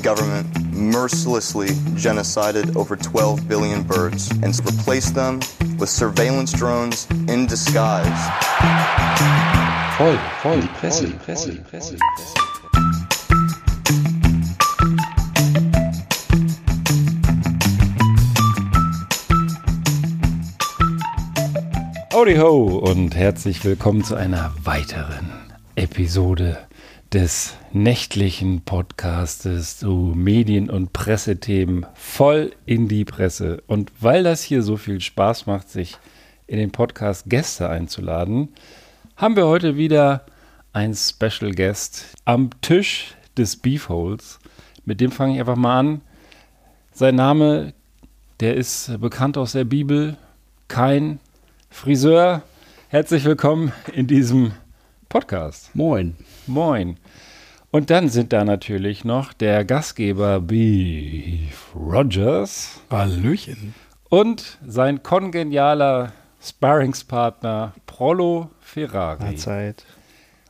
government mercilessly genocided over 12 billion birds and replaced them with surveillance drones in disguise. Voll, voll, Presse, die Presse, die Presse, Presse. Howdy ho und herzlich willkommen zu einer weiteren Episode des nächtlichen Podcastes zu Medien- und Pressethemen voll in die Presse. Und weil das hier so viel Spaß macht, sich in den Podcast Gäste einzuladen, haben wir heute wieder einen Special Guest am Tisch des Beefholes. Mit dem fange ich einfach mal an. Sein Name, der ist bekannt aus der Bibel. Kein Friseur. Herzlich willkommen in diesem Podcast. Moin. Moin. Und dann sind da natürlich noch der Gastgeber Beef Rogers Hallöchen. und sein kongenialer Sparringspartner Prollo Ferrari. Mahlzeit.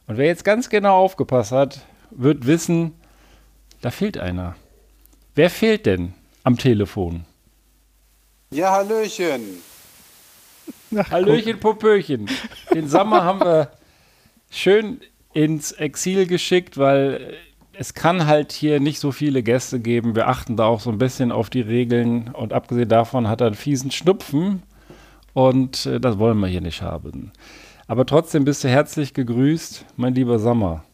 Und wer jetzt ganz genau aufgepasst hat, wird wissen, da fehlt einer. Wer fehlt denn am Telefon? Ja, Hallöchen. Hallöchen, Popöchen. Den Sommer haben wir schön ins Exil geschickt, weil es kann halt hier nicht so viele Gäste geben. Wir achten da auch so ein bisschen auf die Regeln und abgesehen davon hat er einen fiesen Schnupfen und äh, das wollen wir hier nicht haben. Aber trotzdem bist du herzlich gegrüßt, mein lieber Sommer.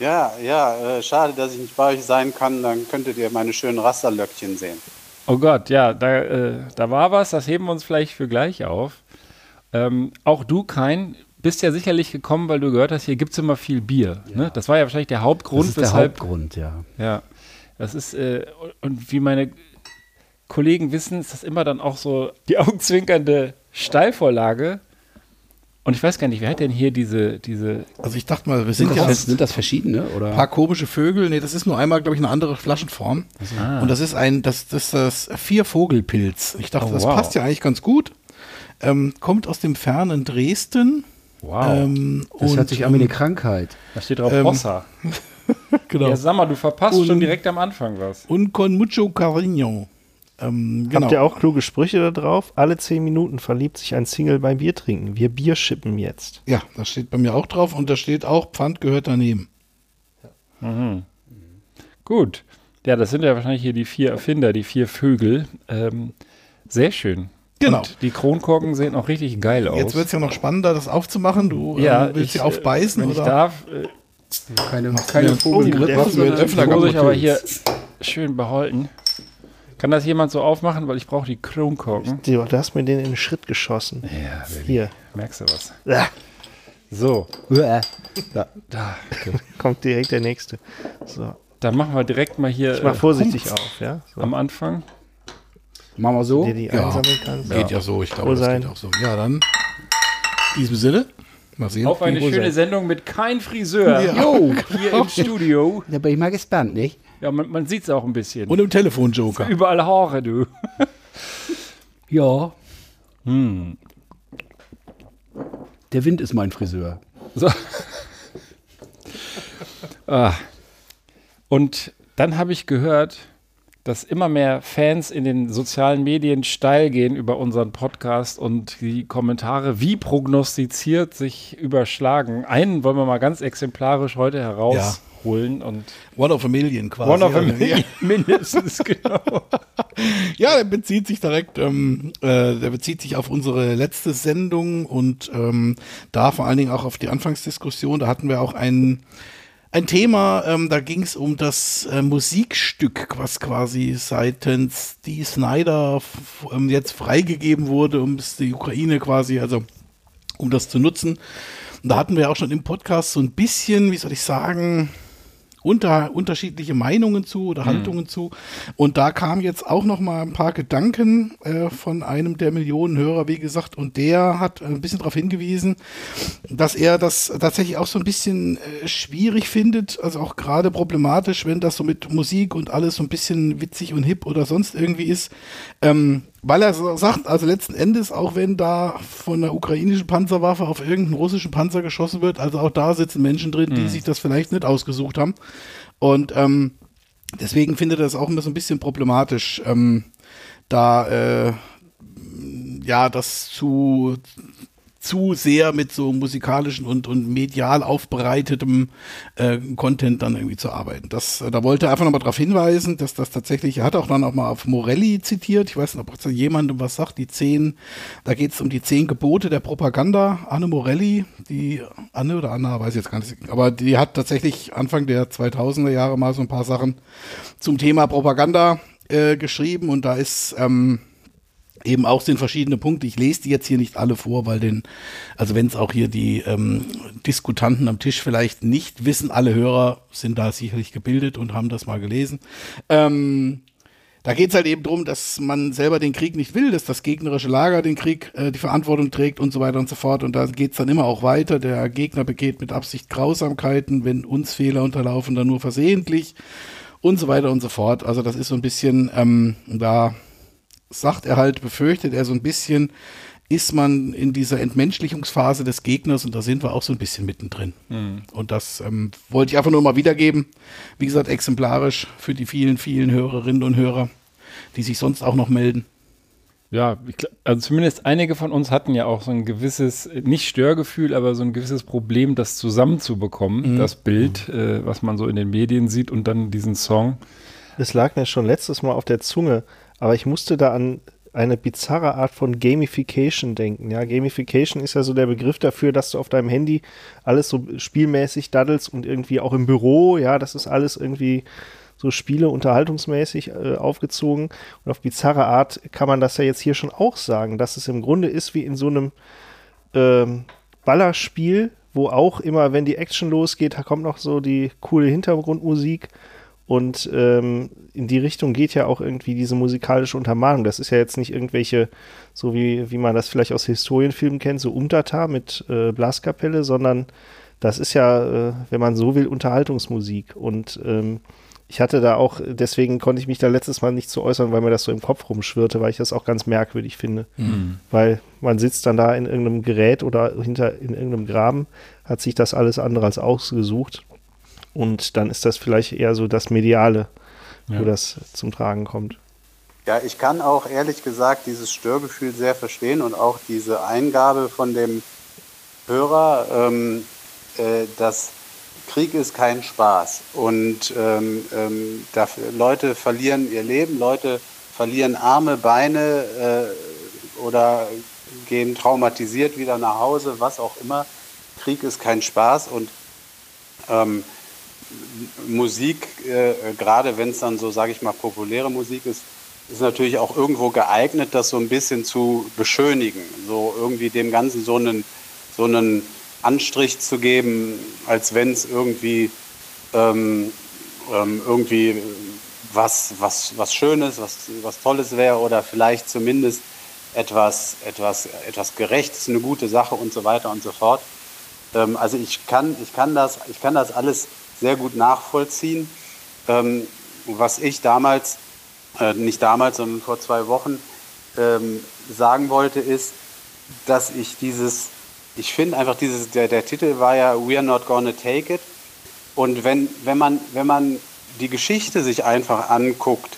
Ja, ja, äh, schade, dass ich nicht bei euch sein kann. Dann könntet ihr meine schönen Rasterlöckchen sehen. Oh Gott, ja, da, äh, da war was, das heben wir uns vielleicht für gleich auf. Ähm, auch du, Kein, bist ja sicherlich gekommen, weil du gehört hast, hier gibt es immer viel Bier. Ne? Das war ja wahrscheinlich der Hauptgrund, Das ist der weshalb. Hauptgrund, ja. Ja, das ist, äh, und wie meine Kollegen wissen, ist das immer dann auch so die augenzwinkernde Steilvorlage. Und ich weiß gar nicht, wer hat denn hier diese, diese Also ich dachte mal, wir Sind sind das, ja sind das verschiedene? Oder? ein paar komische Vögel. Nee, das ist nur einmal, glaube ich, eine andere Flaschenform. Ah. Und das ist ein, das, das ist das Viervogelpilz. Ich dachte, Oh, das wow. passt ja eigentlich ganz gut. Ähm, kommt aus dem fernen Dresden. Wow, Ähm, das und, hört sich an wie eine Krankheit. da steht drauf ähm, Hossa. Genau. Ja, sag mal, du verpasst Und- schon direkt am Anfang was. Und con mucho cariño. Ähm, genau. Habt ihr auch kluge Sprüche da drauf? Alle zehn Minuten verliebt sich ein Single beim Bier trinken. Wir Bier schippen jetzt. Ja, das steht bei mir auch drauf. Und da steht auch, Pfand gehört daneben. Gut. Ja, das sind ja wahrscheinlich hier die vier Erfinder, die vier Vögel. Ähm, sehr schön. Genau. Und die Kronkorken sehen auch richtig geil aus. Jetzt wird es ja noch spannender, das aufzumachen. Du ja, ähm, willst sie aufbeißen? äh, Wenn oder? ich darf, äh, Keine, keine Vogelgrippe. Öffner muss ich aber hier schön behalten. Kann das jemand so aufmachen, weil ich brauche die Kronkorken? Du hast mir den in den Schritt geschossen. Ja, Baby. Hier. Merkst du was? Ah, So, Uäh. da. kommt direkt der nächste. So. Dann machen wir direkt mal hier Ich mach äh, vorsichtig auf, ja? So. am Anfang. Machen wir so. dir die Ja. einsammeln kannst. Geht ja so, ich glaube, das sein. geht auch so. Ja, dann in diesem Sinne. Mal sehen. Auf eine schöne Sendung mit kein Friseur. Ja. Jo, Hier im Studio. da bin ich mal gespannt, nicht? Ja, man, man sieht es auch ein bisschen. Und im Telefonjoker. Überall Haare, du. Ja. Hm. Der Wind ist mein Friseur. So. ah. Und dann habe ich gehört, dass immer mehr Fans in den sozialen Medien steil gehen über unseren Podcast und die Kommentare wie prognostiziert sich überschlagen. Einen wollen wir mal ganz exemplarisch heute herausholen und One of a Million quasi. One of a Also, Million mindestens, genau. Ja, der bezieht sich direkt, ähm, äh, der bezieht sich auf unsere letzte Sendung und ähm, da vor allen Dingen auch auf die Anfangsdiskussion. Da hatten wir auch ein, ein Thema, ähm, da ging es um das äh, Musikstück, was quasi seitens die Snyder ähm, jetzt freigegeben wurde, um es die Ukraine quasi, also um das zu nutzen. Und da hatten wir auch schon im Podcast so ein bisschen, wie soll ich sagen, unter, unterschiedliche Meinungen zu oder Haltungen zu. Und da kam jetzt auch noch mal ein paar Gedanken äh, von einem der Millionen Hörer, wie gesagt, und der hat ein bisschen darauf hingewiesen, dass er das tatsächlich auch so ein bisschen äh, schwierig findet, also auch gerade problematisch, wenn das so mit Musik und alles so ein bisschen witzig und hip oder sonst irgendwie ist. Ähm, weil er so sagt, also letzten Endes, auch wenn da von einer ukrainischen Panzerwaffe auf irgendeinen russischen Panzer geschossen wird, also auch da sitzen Menschen drin, die sich das vielleicht nicht ausgesucht haben. Und ähm, deswegen finde ich das auch immer so ein bisschen problematisch, ähm, da äh, ja das zu zu sehr mit so musikalischen und, und medial aufbereitetem äh, Content dann irgendwie zu arbeiten. Das, äh, da wollte er einfach nochmal darauf hinweisen, dass das tatsächlich, er hat auch dann auch mal auf Morelli zitiert, ich weiß nicht, ob jemandem was sagt, die zehn, da geht es um die zehn Gebote der Propaganda, Anne Morelli, die, Anne oder Anna, weiß ich jetzt gar nicht, aber die hat tatsächlich Anfang der 2000er Jahre mal so ein paar Sachen zum Thema Propaganda äh, geschrieben. Und da ist, ähm, eben auch sind verschiedene Punkte. Ich lese die jetzt hier nicht alle vor, weil den, also wenn es auch hier die ähm, Diskutanten am Tisch vielleicht nicht wissen, alle Hörer sind da sicherlich gebildet und haben das mal gelesen. Ähm, da geht es halt eben darum, dass man selber den Krieg nicht will, dass das gegnerische Lager den Krieg äh, die Verantwortung trägt und so weiter und so fort. Und da geht es dann immer auch weiter. Der Gegner begeht mit Absicht Grausamkeiten, wenn uns Fehler unterlaufen, dann nur versehentlich und so weiter und so fort. Also das ist so ein bisschen ähm, da sagt er halt, befürchtet er so ein bisschen, ist man in dieser Entmenschlichungsphase des Gegners und da sind wir auch so ein bisschen mittendrin. Mhm. Und das ähm, wollte ich einfach nur mal wiedergeben. Wie gesagt, exemplarisch für die vielen, vielen Hörerinnen und Hörer, die sich sonst auch noch melden. Ja, ich, also zumindest einige von uns hatten ja auch so ein gewisses, nicht Störgefühl, aber so ein gewisses Problem, das zusammenzubekommen, mhm. das Bild, äh, was man so in den Medien sieht und dann diesen Song. Es lag mir schon letztes Mal auf der Zunge, aber ich musste da an eine bizarre Art von Gamification denken. Ja, Gamification ist ja so der Begriff dafür, dass du auf deinem Handy alles so spielmäßig daddelst und irgendwie auch im Büro, ja, das ist alles irgendwie so Spiele unterhaltungsmäßig äh, aufgezogen. Und auf bizarre Art kann man das ja jetzt hier schon auch sagen, dass es im Grunde ist wie in so einem ähm, Ballerspiel, wo auch immer, wenn die Action losgeht, da kommt noch so die coole Hintergrundmusik und ähm, in die Richtung geht ja auch irgendwie diese musikalische Untermalung. Das ist ja jetzt nicht irgendwelche, so wie, wie man das vielleicht aus Historienfilmen kennt, so Umtata mit äh, Blaskapelle, sondern das ist ja, äh, wenn man so will, Unterhaltungsmusik. Und ähm, ich hatte da auch, deswegen konnte ich mich da letztes Mal nicht zu so äußern, weil mir das so im Kopf rumschwirrte, weil ich das auch ganz merkwürdig finde. Mhm. Weil man sitzt dann da in irgendeinem Gerät oder hinter in irgendeinem Graben, hat sich das alles andere als ausgesucht und dann ist das vielleicht eher so das Mediale, ja. wo das zum Tragen kommt. Ja, ich kann auch ehrlich gesagt dieses Störgefühl sehr verstehen und auch diese Eingabe von dem Hörer, ähm, äh, dass Krieg ist kein Spaß und ähm, ähm, dafür, Leute verlieren ihr Leben, Leute verlieren Arme, Beine äh, oder gehen traumatisiert wieder nach Hause, was auch immer. Krieg ist kein Spaß und ähm, Musik, äh, gerade wenn es dann so, sage ich mal, populäre Musik ist, ist natürlich auch irgendwo geeignet, das so ein bisschen zu beschönigen, so irgendwie dem Ganzen so einen, so einen Anstrich zu geben, als wenn es irgendwie, ähm, ähm, irgendwie was, was, was Schönes, was, was Tolles wäre oder vielleicht zumindest etwas, etwas, etwas Gerechtes, eine gute Sache und so weiter und so fort. Ähm, also ich kann, ich, kann das, ich kann das alles sehr gut nachvollziehen. Ähm, was ich damals, äh, nicht damals, sondern vor zwei Wochen ähm, sagen wollte, ist, dass ich dieses, ich finde einfach dieses, der, der Titel war ja We are not gonna take it. Und wenn, wenn, man, wenn man die Geschichte sich einfach anguckt,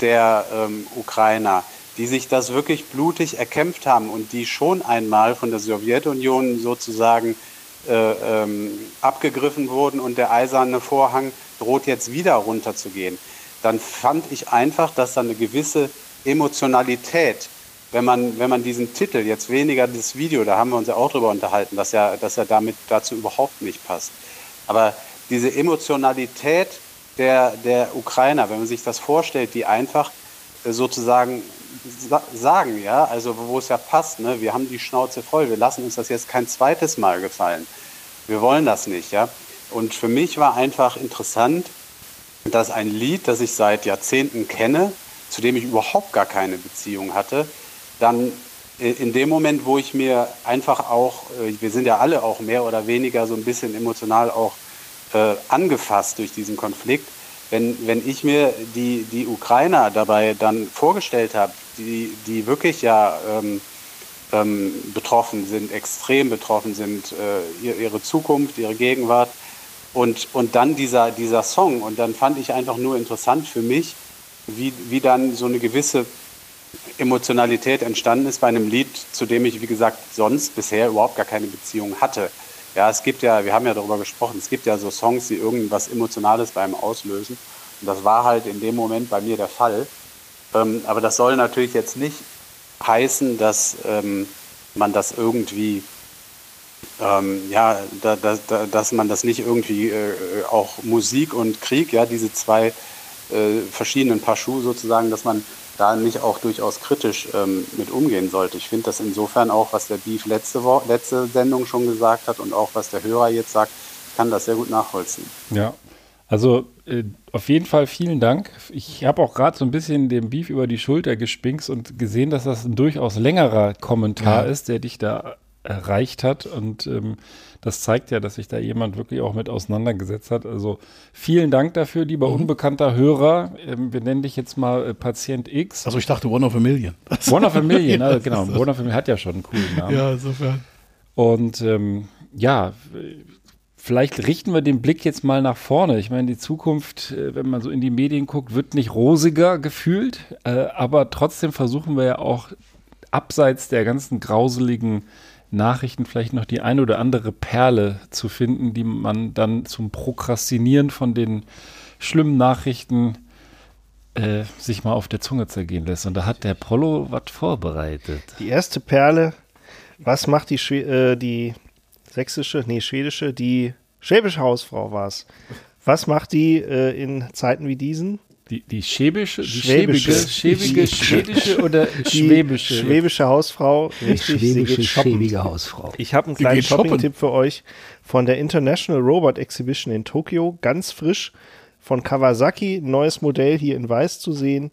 der ähm, Ukrainer, die sich das wirklich blutig erkämpft haben und die schon einmal von der Sowjetunion sozusagen äh, ähm, abgegriffen wurden und der eiserne Vorhang droht jetzt wieder runterzugehen, dann fand ich einfach, dass da eine gewisse Emotionalität, wenn man, wenn man diesen Titel, jetzt weniger das Video, da haben wir uns ja auch drüber unterhalten, dass er, dass er damit dazu überhaupt nicht passt. Aber diese Emotionalität der, der Ukrainer, wenn man sich das vorstellt, die einfach äh, sozusagen sagen, ja, also wo es ja passt, ne? wir haben die Schnauze voll, wir lassen uns das jetzt kein zweites Mal gefallen. Wir wollen das nicht, ja. Und für mich war einfach interessant, dass ein Lied, das ich seit Jahrzehnten kenne, zu dem ich überhaupt gar keine Beziehung hatte, dann in dem Moment, wo ich mir einfach auch, äh, wir sind ja alle auch mehr oder weniger so ein bisschen emotional auch äh, angefasst durch diesen Konflikt, wenn, wenn ich mir die, die Ukrainer dabei dann vorgestellt habe, die, die wirklich ja ähm, ähm, betroffen sind, extrem betroffen sind, äh, ihre Zukunft, ihre Gegenwart Und, und dann dieser, dieser Song. Und dann fand ich einfach nur interessant für mich, wie, wie dann so eine gewisse Emotionalität entstanden ist bei einem Lied, zu dem ich, wie gesagt, sonst bisher überhaupt gar keine Beziehung hatte. Ja, es gibt ja, wir haben ja darüber gesprochen, es gibt ja so Songs, die irgendwas Emotionales beim auslösen. Und das war halt in dem Moment bei mir der Fall. Ähm, aber das soll natürlich jetzt nicht heißen, dass ähm, man das irgendwie, ähm, ja, da, da, da, dass man das nicht irgendwie äh, auch Musik und Krieg, ja, diese zwei äh, verschiedenen Paar Schuhe sozusagen, dass man da nicht auch durchaus kritisch ähm, mit umgehen sollte. Ich finde das insofern auch, was der Beef letzte, Wo letzte Sendung schon gesagt hat und auch was der Hörer jetzt sagt, kann das sehr gut nachvollziehen. Ja, also äh, auf jeden Fall vielen Dank. Ich habe auch gerade so ein bisschen dem Beef über die Schulter gespinkst und gesehen, dass das ein durchaus längerer Kommentar ja. ist, der dich da erreicht hat. Und ähm, das zeigt ja, dass sich da jemand wirklich auch mit auseinandergesetzt hat. Also vielen Dank dafür, lieber mhm. unbekannter Hörer. Ähm, wir nennen dich jetzt mal äh, Patient X. Also ich dachte One of a Million. One of a Million, ja, also, genau. One of a Million hat ja schon einen coolen Namen. Ja, insofern. Und ähm, ja, vielleicht richten wir den Blick jetzt mal nach vorne. Ich meine, die Zukunft, äh, wenn man so in die Medien guckt, wird nicht rosiger gefühlt, äh, aber trotzdem versuchen wir ja auch abseits der ganzen grauseligen Nachrichten vielleicht noch die eine oder andere Perle zu finden, die man dann zum Prokrastinieren von den schlimmen Nachrichten äh, sich mal auf der Zunge zergehen lässt. Und da hat der Polo was vorbereitet. Die erste Perle, was macht die, äh, die sächsische, nee, schwedische, die schwäbische Hausfrau war es. Was macht die äh, in Zeiten wie diesen? Die, die schäbische, die schwäbische, schäbige, schwedische oder schwäbische? Schwäbische Hausfrau, richtig. Schwäbische, schäbige Hausfrau. Ich habe einen kleinen Shopping-Tipp für euch von der International Robot Exhibition in Tokio, ganz frisch von Kawasaki, neues Modell hier in Weiß zu sehen.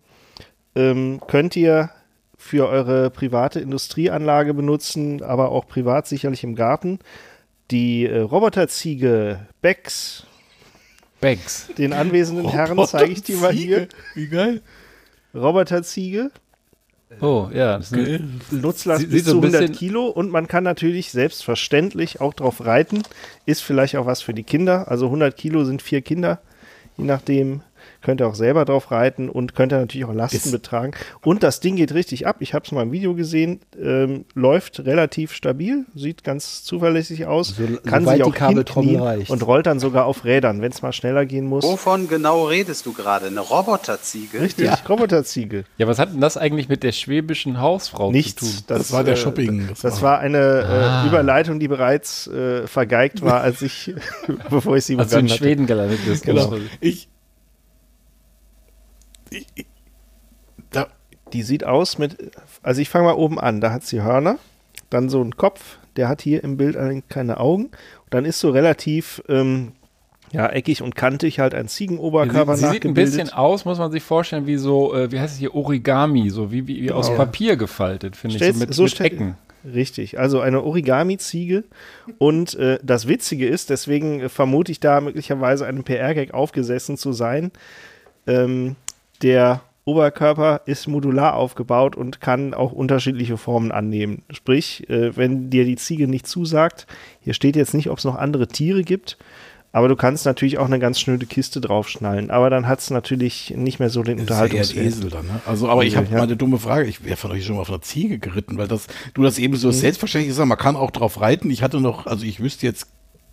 Ähm, könnt ihr für eure private Industrieanlage benutzen, aber auch privat sicherlich im Garten. Die äh, Roboterziege Bex. Bex. Den anwesenden Herren zeige ich dir mal hier. Wie geil. Roboterziege. Oh, ja. Das ist Nutzlast Sie, bis zu 100 Kilo und man kann natürlich selbstverständlich auch drauf reiten. Ist vielleicht auch was für die Kinder. Also 100 Kilo sind vier Kinder, je nachdem, könnt ihr auch selber drauf reiten und könnt ihr natürlich auch Lasten ist betragen. Und das Ding geht richtig ab. Ich habe es mal im Video gesehen, ähm, läuft relativ stabil, sieht ganz zuverlässig aus, so, kann sich auch hinknien und rollt dann sogar auf Rädern, wenn es mal schneller gehen muss. Wovon genau redest du gerade? Eine Roboterziege? Richtig, ja. Roboterziege. Ja, was hat denn das eigentlich mit der schwäbischen Hausfrau Nichts, zu tun? Das, das war der äh, Shopping. Das, das war eine äh, ah. äh, Überleitung, die bereits äh, vergeigt war, als ich, bevor ich sie begann Als du in Schweden gelandet bist. Genau. Ich, da, die sieht aus mit, also ich fange mal oben an, da hat sie Hörner, dann so einen Kopf, der hat hier im Bild keine Augen, und dann ist so relativ ähm, ja, eckig und kantig halt ein Ziegenoberkörper sie, sie sieht ein bisschen aus, muss man sich vorstellen, wie so, äh, wie heißt es hier, Origami, so wie, wie, wie aus ja. Papier gefaltet, finde ich, so mit, so mit Ecken. Richtig, also eine Origami-Ziege. Und äh, das Witzige ist, deswegen vermute ich da möglicherweise einen PR-Gag aufgesessen zu sein. Ähm, der Oberkörper ist modular aufgebaut und kann auch unterschiedliche Formen annehmen. Sprich, äh, wenn dir die Ziege nicht zusagt, hier steht jetzt nicht, ob es noch andere Tiere gibt, aber du kannst natürlich auch eine ganz schnöde Kiste draufschnallen. Aber dann hat es natürlich nicht mehr so den Unterhaltungswert. Esel dann, ne? Also, aber ich habe ja. mal eine dumme Frage. Ich wäre von euch schon mal auf einer Ziege geritten, weil das, du das eben so mhm. selbstverständlich gesagt man kann auch drauf reiten. Ich hatte noch, also ich wüsste jetzt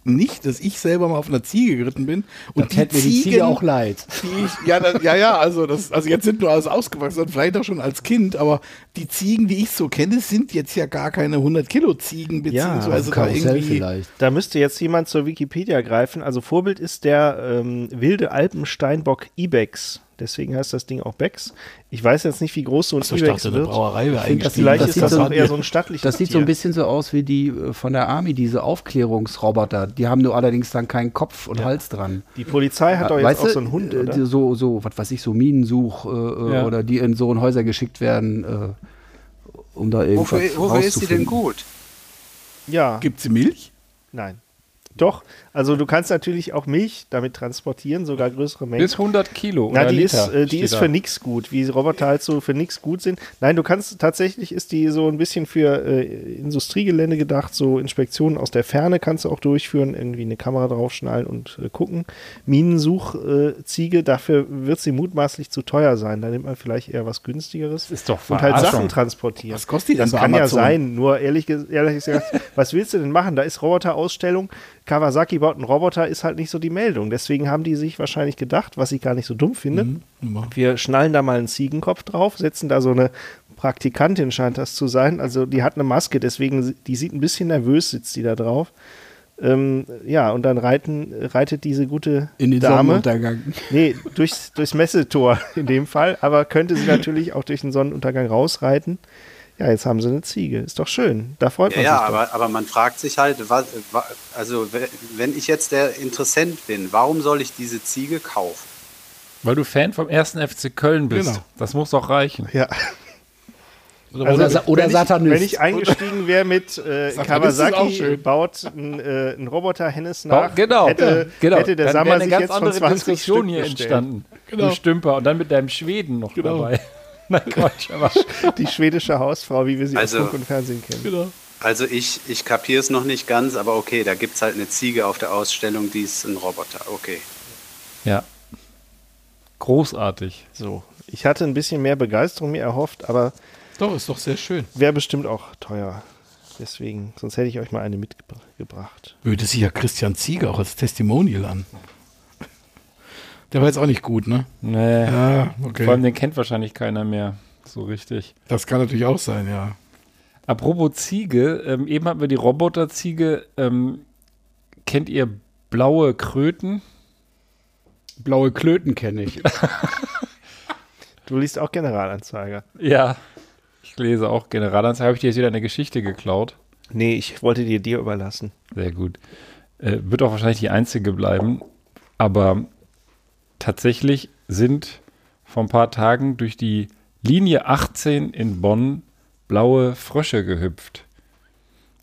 nicht, dass ich selber mal auf einer Ziege geritten bin. Und das die, mir die Ziege auch leid. Ich, ja, das, ja, ja, also, das, also jetzt sind nur alles ausgewachsen und vielleicht auch schon als Kind, aber die Ziegen, die ich so kenne, sind jetzt ja gar keine 100 Kilo Ziegen, beziehungsweise ja, da irgendwie. Vielleicht. Da müsste jetzt jemand zur Wikipedia greifen. Also Vorbild ist der ähm, wilde Alpensteinbock Ibex. Deswegen heißt das Ding auch Becks. Ich weiß jetzt nicht, wie groß so ein Achso, Ibex wird. Brauerei wäre eigentlich. Vielleicht das ist das so auch eher so ein stattliches Das sieht Tier. so ein bisschen so aus wie die äh, von der Army, diese Aufklärungsroboter. Die haben nur allerdings dann keinen Kopf und ja. Hals dran. Die Polizei hat doch jetzt weißt auch so einen Hund, äh, oder? So, so, was weiß ich, so Minensuch äh, äh, ja. oder die in so ein Häuser geschickt werden, äh, um da irgendwas Wofür, wofür ist sie denn gut? Ja. Gibt sie Milch? Nein. Doch, also du kannst natürlich auch Milch damit transportieren, sogar größere Mengen. Bis 100 Kilo. Na, die Liter ist, äh, die ist für nix gut, wie Roboter halt so für nix gut sind. Nein, du kannst, tatsächlich ist die so ein bisschen für äh, Industriegelände gedacht, so Inspektionen aus der Ferne kannst du auch durchführen, irgendwie eine Kamera draufschnallen und äh, gucken. Minensuchziege, äh, dafür wird sie mutmaßlich zu teuer sein. Da nimmt man vielleicht eher was günstigeres. Das ist doch und halt Verarschung. Sachen transportieren. Was kostet die denn Das kann ja Amazon? sein, nur ehrlich, ehrlich gesagt, was willst du denn machen? Da ist Roboterausstellung, Kawasaki baut einen Roboter, ist halt nicht so die Meldung. Deswegen haben die sich wahrscheinlich gedacht, was ich gar nicht so dumm finde, Mhm. wir schnallen da mal einen Ziegenkopf drauf, setzen da so eine Praktikantin, scheint das zu sein. Also die hat eine Maske, deswegen, die sieht ein bisschen nervös, sitzt die da drauf. Ähm, ja, und dann reiten, reitet diese gute In den Dame. Sonnenuntergang. Nee, durchs, durchs Messetor in dem Fall, aber könnte sie natürlich auch durch den Sonnenuntergang rausreiten. Ja, jetzt haben sie eine Ziege. Ist doch schön. Da freut Ja, man ja sich. doch. aber, aber man fragt sich halt, was, wa- also we- wenn ich jetzt der Interessent bin, warum soll ich diese Ziege kaufen? Weil du Fan vom ersten FC Köln bist. Genau. Das muss doch reichen. Ja. Oder Sa- oder wenn Satanist. Ich, wenn ich eingestiegen wäre mit äh, Kawasaki baut einen äh, Roboter Hennes nach, genau, hätte, genau. hätte der Sammer eine sich ganz jetzt von andere 20 Diskussion Stück hier entstanden. Genau. Du Stümper. Und dann mit deinem Schweden noch Genau. dabei. Nein, Quatsch, aber Die schwedische Hausfrau, wie wir sie Also- aus Funk und Fernsehen kennen. Genau. Also ich, ich kapiere es noch nicht ganz, aber okay, da gibt es halt eine Ziege auf der Ausstellung, die ist ein Roboter. Okay. ja. Großartig. So, ich hatte ein bisschen mehr Begeisterung mir erhofft, aber Doch, ist doch sehr schön. wäre bestimmt auch teuer. Deswegen, sonst hätte ich euch mal eine mitgebracht. Böte sich ja Christian Ziege auch als Testimonial an. Der war jetzt auch nicht gut, ne? Nee. Ja, okay. Vor allem den kennt wahrscheinlich keiner mehr so richtig. Das kann natürlich auch sein, ja. Apropos Ziege, ähm, eben hatten wir die Roboterziege. Ähm, kennt ihr blaue Kröten? Blaue Klöten kenne ich. Du liest auch Generalanzeiger. Ja. Ich lese auch Generalanzeige. Habe ich dir jetzt wieder eine Geschichte geklaut? Nee, ich wollte dir dir überlassen. Sehr gut. Äh, wird auch wahrscheinlich die einzige bleiben. Aber tatsächlich sind vor ein paar Tagen durch die Linie 18 in Bonn blaue Frösche gehüpft.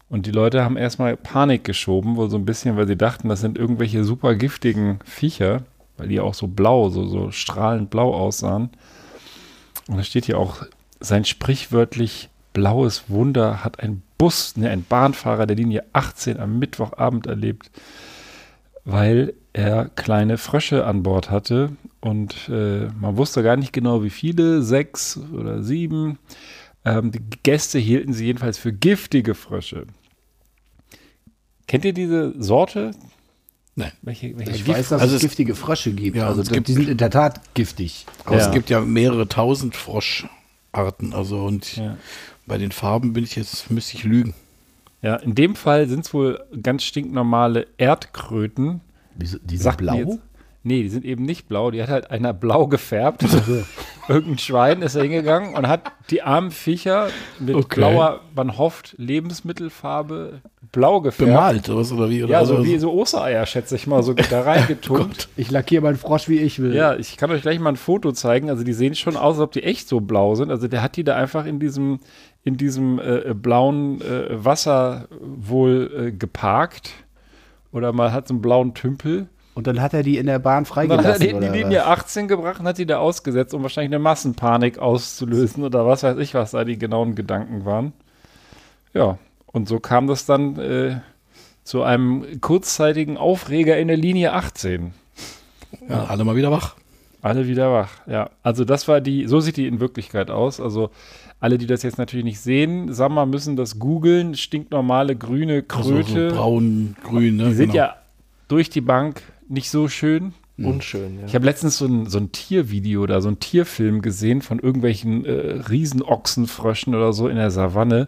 Und die Leute haben erstmal Panik geschoben, wohl so ein bisschen, weil sie dachten, das sind irgendwelche super giftigen Viecher, weil die auch so blau, so, so strahlend blau aussahen. Und da steht hier auch, sein sprichwörtlich blaues Wunder hat ein Bus, ne, ein Bahnfahrer der Linie 18 am Mittwochabend erlebt, weil er kleine Frösche an Bord hatte und äh, man wusste gar nicht genau, wie viele, sechs oder sieben. Ähm, die Gäste hielten sie jedenfalls für giftige Frösche. Kennt ihr diese Sorte? Nein. Welche, welche Ich Gift- weiß, dass Also es giftige Frösche gibt. Ja, also es die gibt- sind in der Tat giftig. Aber Ja. es gibt ja mehrere tausend Froscharten. Also und Ja. bei den Farben bin ich jetzt, müsste ich lügen. Ja, in dem Fall sind es wohl ganz stinknormale Erdkröten. Wieso, die sind blau? Jetzt, nee, die sind eben nicht blau. Die hat halt einer blau gefärbt. Irgendein Schwein ist da hingegangen und hat die armen Viecher mit Okay. blauer, man hofft, Lebensmittelfarbe blau gefärbt. Bemalt oder was oder wie? Oder Ja, so oder wie so Ostereier, schätze ich mal, so da reingetunkt. Ich lackiere meinen Frosch, wie ich will. ja, ich kann euch gleich mal ein Foto zeigen. Also die sehen schon aus, als ob die echt so blau sind. Also der hat die da einfach in diesem, in diesem äh, blauen äh, Wasser wohl äh, geparkt. Oder mal hat so einen blauen Tümpel. Und dann hat er die in der Bahn Und dann hat er freigelassen. die in die oder Linie was? 18 gebracht und hat die da ausgesetzt, um wahrscheinlich eine Massenpanik auszulösen oder was weiß ich, was da die genauen Gedanken waren. Ja, und so kam das dann äh, zu einem kurzzeitigen Aufreger in der Linie 18. ja, alle mal wieder wach. Alle wieder wach, ja. Also das war die, so sieht die in Wirklichkeit aus. Also alle, die das jetzt natürlich nicht sehen, sagen wir, müssen das googeln. Stinknormale grüne Also Kröte. so braun, grün, ne? die sind genau. ja durch die Bank nicht so schön. Unschön, ja. Ich habe letztens so ein, so ein Tiervideo oder so ein Tierfilm gesehen von irgendwelchen äh, Riesenochsenfröschen oder so in der Savanne,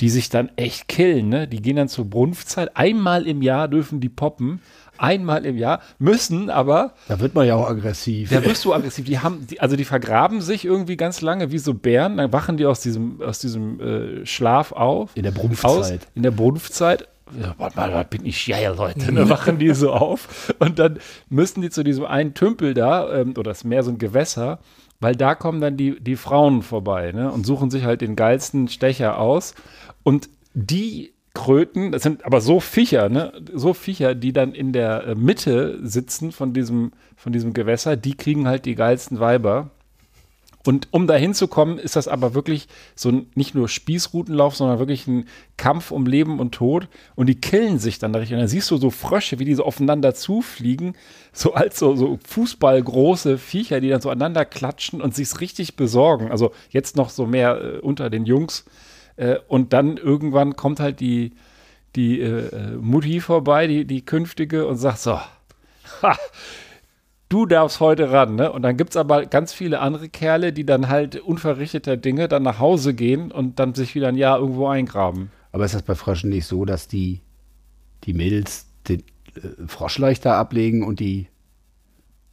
die sich dann echt killen. Ne? Die gehen dann zur Brunftzeit. Einmal im Jahr dürfen die poppen. Einmal im Jahr. Müssen aber, Da wird man ja auch aggressiv. da wirst du aggressiv. Die haben, die, also die vergraben sich irgendwie ganz lange wie so Bären. Dann wachen die aus diesem, aus diesem äh, Schlaf auf. In der Aus, Brunftzeit. in der Brunftzeit. Ja, warte mal, da bin ich geil, Leute. Dann wachen die so auf und dann müssen die zu diesem einen Tümpel da, ähm, oder ist mehr so ein Gewässer, weil da kommen dann die, die Frauen vorbei ne, und suchen sich halt den geilsten Stecher aus. Und die Kröten, das sind aber so Viecher, ne? So Viecher, die dann in der äh, Mitte sitzen von diesem, von diesem Gewässer, die kriegen halt die geilsten Weiber. Und um da hinzukommen, ist das aber wirklich so ein, nicht nur Spießrutenlauf, sondern wirklich ein Kampf um Leben und Tod. Und die killen sich dann da richtig. Und dann siehst du so Frösche, wie die so aufeinander zufliegen, so als so, so Fußballgroße Viecher, die dann so aneinander klatschen und sich's richtig besorgen. Also jetzt noch so mehr äh, unter den Jungs. Äh, und dann irgendwann kommt halt die, die äh, äh Mutti vorbei, die, die künftige, und sagt so, ha, du darfst heute ran, ne? Und dann gibt es aber ganz viele andere Kerle, die dann halt unverrichteter Dinge dann nach Hause gehen und dann sich wieder ein Jahr irgendwo eingraben. Aber ist das bei Fröschen nicht so, dass die, die Mädels den äh, Froschleich da ablegen und die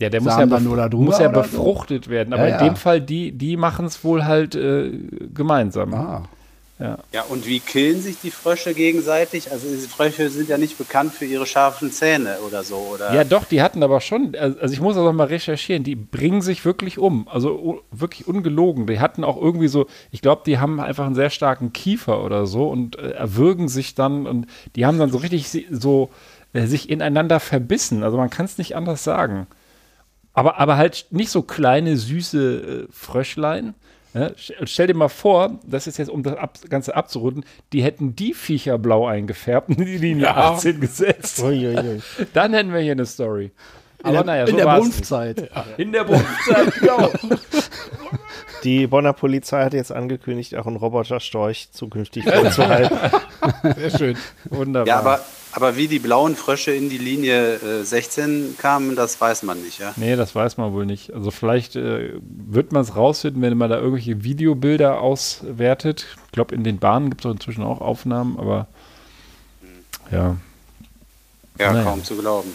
ja, der muss ja, dann drüber muss ja oder so? befruchtet werden. Aber Ja, in ja. dem Fall, die, die machen es wohl halt äh, gemeinsam. Ah, Ja, und wie killen sich die Frösche gegenseitig? Also diese Frösche sind ja nicht bekannt für ihre scharfen Zähne oder so, oder? Ja, doch, die hatten aber schon, also ich muss das auch mal recherchieren, die bringen sich wirklich um. Also wirklich ungelogen. Die hatten auch irgendwie so, ich glaube, die haben einfach einen sehr starken Kiefer oder so und äh, erwürgen sich dann und die haben dann so richtig so äh, sich ineinander verbissen. Also man kann es nicht anders sagen. Aber, aber halt nicht so kleine, süße äh, Fröschlein. St- Stell dir mal vor, das ist jetzt, um das ab, Ganze abzurunden, die hätten die Viecher blau eingefärbt und in die Linie 18 gesetzt. Uiuiui. Dann hätten wir hier eine Story. Aber in der, naja, in so der war's Brunftzeit. nicht. In der Brunftzeit, genau. Die Bonner Polizei hat jetzt angekündigt, auch einen Roboterstorch zukünftig vorzuhalten. Sehr schön. Wunderbar. Ja, aber, aber wie die blauen Frösche in die Linie äh, 16 kamen, das weiß man nicht, ja? Nee, das weiß man wohl nicht. Also vielleicht äh, wird man es rausfinden, wenn man da irgendwelche Videobilder auswertet. Ich glaube, in den Bahnen gibt es inzwischen auch Aufnahmen, aber ja. Ja, Naja. kaum zu glauben.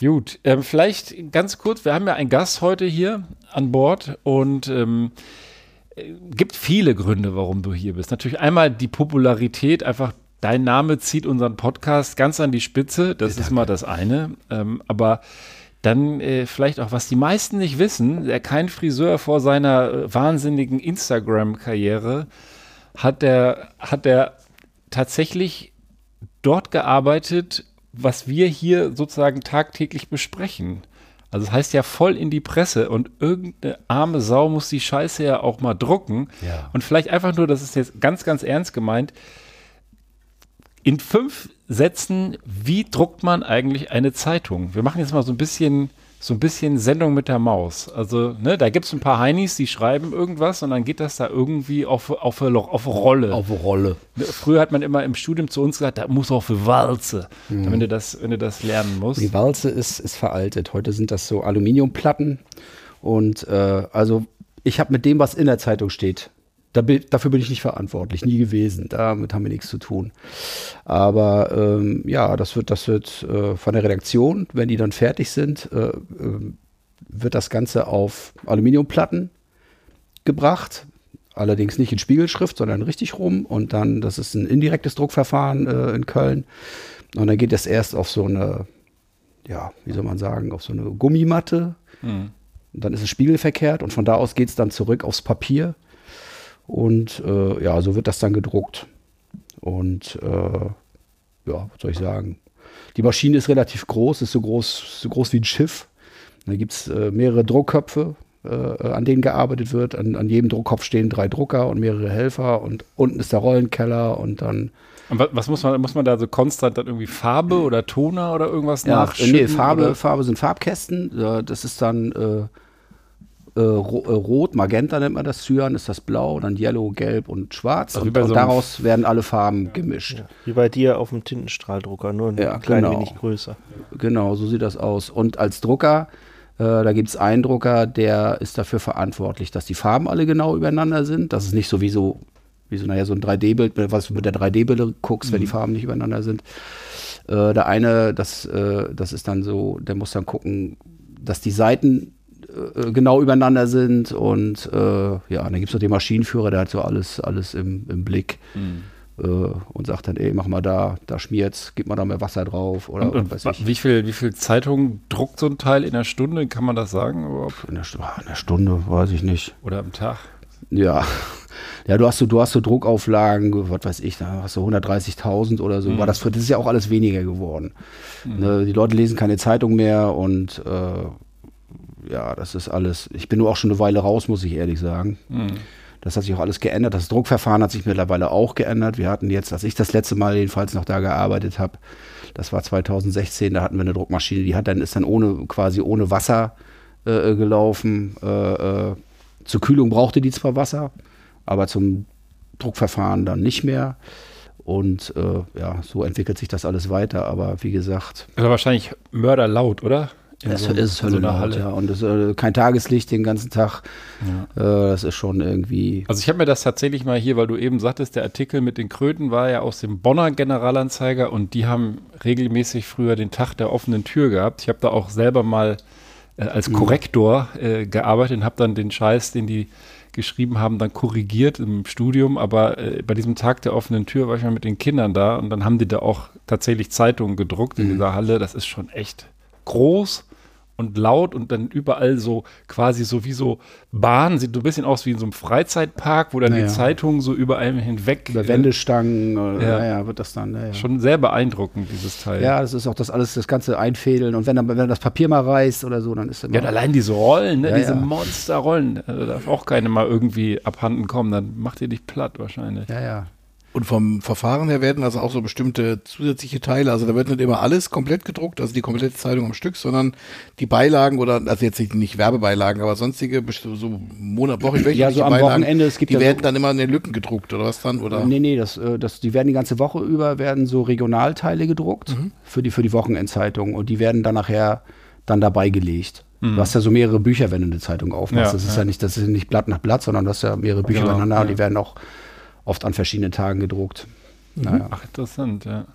Gut, ähm, vielleicht ganz kurz, wir haben ja einen Gast heute hier an Bord und ähm, äh, gibt viele Gründe, warum du hier bist. Natürlich einmal die Popularität, einfach dein Name zieht unseren Podcast ganz an die Spitze, das ist mal das eine. Ähm, aber dann äh, vielleicht auch, was die meisten nicht wissen, der kein Friseur vor seiner äh, wahnsinnigen Instagram-Karriere hat der, hat der tatsächlich dort gearbeitet, was wir hier sozusagen tagtäglich besprechen. Also es heißt ja voll in die Presse und irgendeine arme Sau muss die Scheiße ja auch mal drucken. Ja. Und vielleicht einfach nur, das ist jetzt ganz, ganz ernst gemeint, in fünf Sätzen, wie druckt man eigentlich eine Zeitung? Wir machen jetzt mal so ein bisschen, so ein bisschen Sendung mit der Maus. Also, ne, da gibt es ein paar Heinis, die schreiben irgendwas und dann geht das da irgendwie auf, auf, auf Rolle. Auf Rolle. Früher hat man immer im Studium zu uns gesagt, da muss auch für Walze, wenn, du das, wenn du das lernen musst. Die Walze ist, ist veraltet. Heute sind das so Aluminiumplatten. Und äh, also ich habe mit dem, was in der Zeitung steht, da dafür bin ich nicht verantwortlich, nie gewesen. Damit haben wir nichts zu tun. Aber ähm, ja, das wird, das wird äh, von der Redaktion, wenn die dann fertig sind, äh, äh, wird das Ganze auf Aluminiumplatten gebracht. Allerdings nicht in Spiegelschrift, sondern richtig rum. Und dann, das ist ein indirektes Druckverfahren äh, in Köln. Und dann geht das erst auf so eine, ja, wie soll man sagen, auf so eine Gummimatte. Und dann ist es spiegelverkehrt und von da aus geht es dann zurück aufs Papier. Und äh, ja, so wird das dann gedruckt. Und äh, ja, was soll ich sagen? Die Maschine ist relativ groß, ist so groß, so groß wie ein Schiff. Da gibt es äh, mehrere Druckköpfe, äh, an denen gearbeitet wird. An, an jedem Druckkopf stehen drei Drucker und mehrere Helfer und unten ist der Rollenkeller und dann Und was, was muss man, muss man da so konstant dann irgendwie Farbe oder Toner oder irgendwas Ja, nachschütten? nee, Farbe, oder? Farbe sind Farbkästen. Äh, Das ist dann äh, äh, ro Rot, Magenta nennt man das, Cyan ist das Blau, dann Yellow, Gelb und Schwarz. Also und und so einem- daraus werden alle Farben gemischt. Wie bei dir auf dem Tintenstrahldrucker, nur ein Ja, klein genau. wenig größer. Genau, so sieht das aus. Und als Drucker, äh, da gibt es einen Drucker, der ist dafür verantwortlich, dass die Farben alle genau übereinander sind. Das ist nicht so wie so, wie so, naja, so ein 3D-Bild, was du mit der 3D-Brille guckst, wenn die Farben nicht übereinander sind. Äh, der eine, das, äh, das ist dann so, der muss dann gucken, dass die Seiten äh, genau übereinander sind und äh, ja, dann gibt es noch den Maschinenführer, der hat so alles, alles im, im Blick äh, und sagt dann, ey, mach mal da, da schmiert's, gib mal da mehr Wasser drauf oder Und, und weiß ich. wie viel, wie viel Zeitung druckt so ein Teil in der Stunde? Kann man das sagen überhaupt? In der, ah, in der Stunde, weiß ich nicht. Oder am Tag? Ja. Ja, du hast so, du hast so Druckauflagen, was weiß ich, da hast du 130.000 oder so. War das, das ist ja auch alles weniger geworden. Ne, die Leute lesen keine Zeitung mehr und äh, ja, das ist alles. Ich bin nur auch schon eine Weile raus, muss ich ehrlich sagen. Das hat sich auch alles geändert. Das Druckverfahren hat sich mittlerweile auch geändert. Wir hatten jetzt, als ich das letzte Mal jedenfalls noch da gearbeitet habe, das war 2016, da hatten wir eine Druckmaschine, die hat dann ist dann ohne quasi ohne Wasser äh, gelaufen. Äh, äh, zur Kühlung brauchte die zwar Wasser, aber zum Druckverfahren dann nicht mehr. Und äh, ja, so entwickelt sich das alles weiter. Aber wie gesagt, Also wahrscheinlich mörderlaut, oder? In es so- ist so Hölle einer laut, ja. Und es, äh, kein Tageslicht den ganzen Tag. Äh, das ist schon irgendwie. Also ich habe mir das tatsächlich mal hier, weil du eben sagtest, der Artikel mit den Kröten war ja aus dem Bonner Generalanzeiger und die haben regelmäßig früher den Tag der offenen Tür gehabt. Ich habe da auch selber mal äh, als Korrektor äh, gearbeitet und habe dann den Scheiß, den die geschrieben haben, dann korrigiert im Studium. Aber äh, bei diesem Tag der offenen Tür war ich mal mit den Kindern da und dann haben die da auch tatsächlich Zeitungen gedruckt in dieser Halle. Das ist schon echt groß und laut und dann überall so quasi so wie so Bahn, sieht so ein bisschen aus wie in so einem Freizeitpark, wo dann Naja. die Zeitungen so über einem hinweg. Über äh, Wendestangen, äh, ja. naja, wird das dann. Naja. Schon sehr beeindruckend, dieses Teil. Ja, das ist auch das alles, das ganze Einfädeln. Und wenn dann, wenn dann das Papier mal reißt oder so, dann ist immer. Ja, und allein diese Rollen, ne? Ja, diese ja. Monsterrollen, da darf auch keine mal irgendwie abhanden kommen, dann macht ihr dich platt wahrscheinlich. ja, ja. Und vom Verfahren her werden also auch so bestimmte zusätzliche Teile, also da wird nicht immer alles komplett gedruckt, also die komplette Zeitung am Stück, sondern die Beilagen oder, also jetzt nicht, nicht Werbebeilagen, aber sonstige, so Monat, Woche, wöchentliche Ja, so am Beilagen, Wochenende, es gibt die ja werden so- dann immer in den Lücken gedruckt oder was dann? Oder? Nee, nee, das, äh, das, die werden die ganze Woche über, werden so Regionalteile gedruckt für, die, für die Wochenendzeitung und die werden dann nachher dann dabei gelegt. Du hast ja so mehrere Bücher, wenn du eine Zeitung aufmachst. Ja, das ist ja. ja. nicht, das ist nicht Blatt nach Blatt, sondern du hast ja mehrere Bücher Genau, übereinander und ja. die werden auch oft an verschiedenen Tagen gedruckt. Naja. Ach, interessant, ja.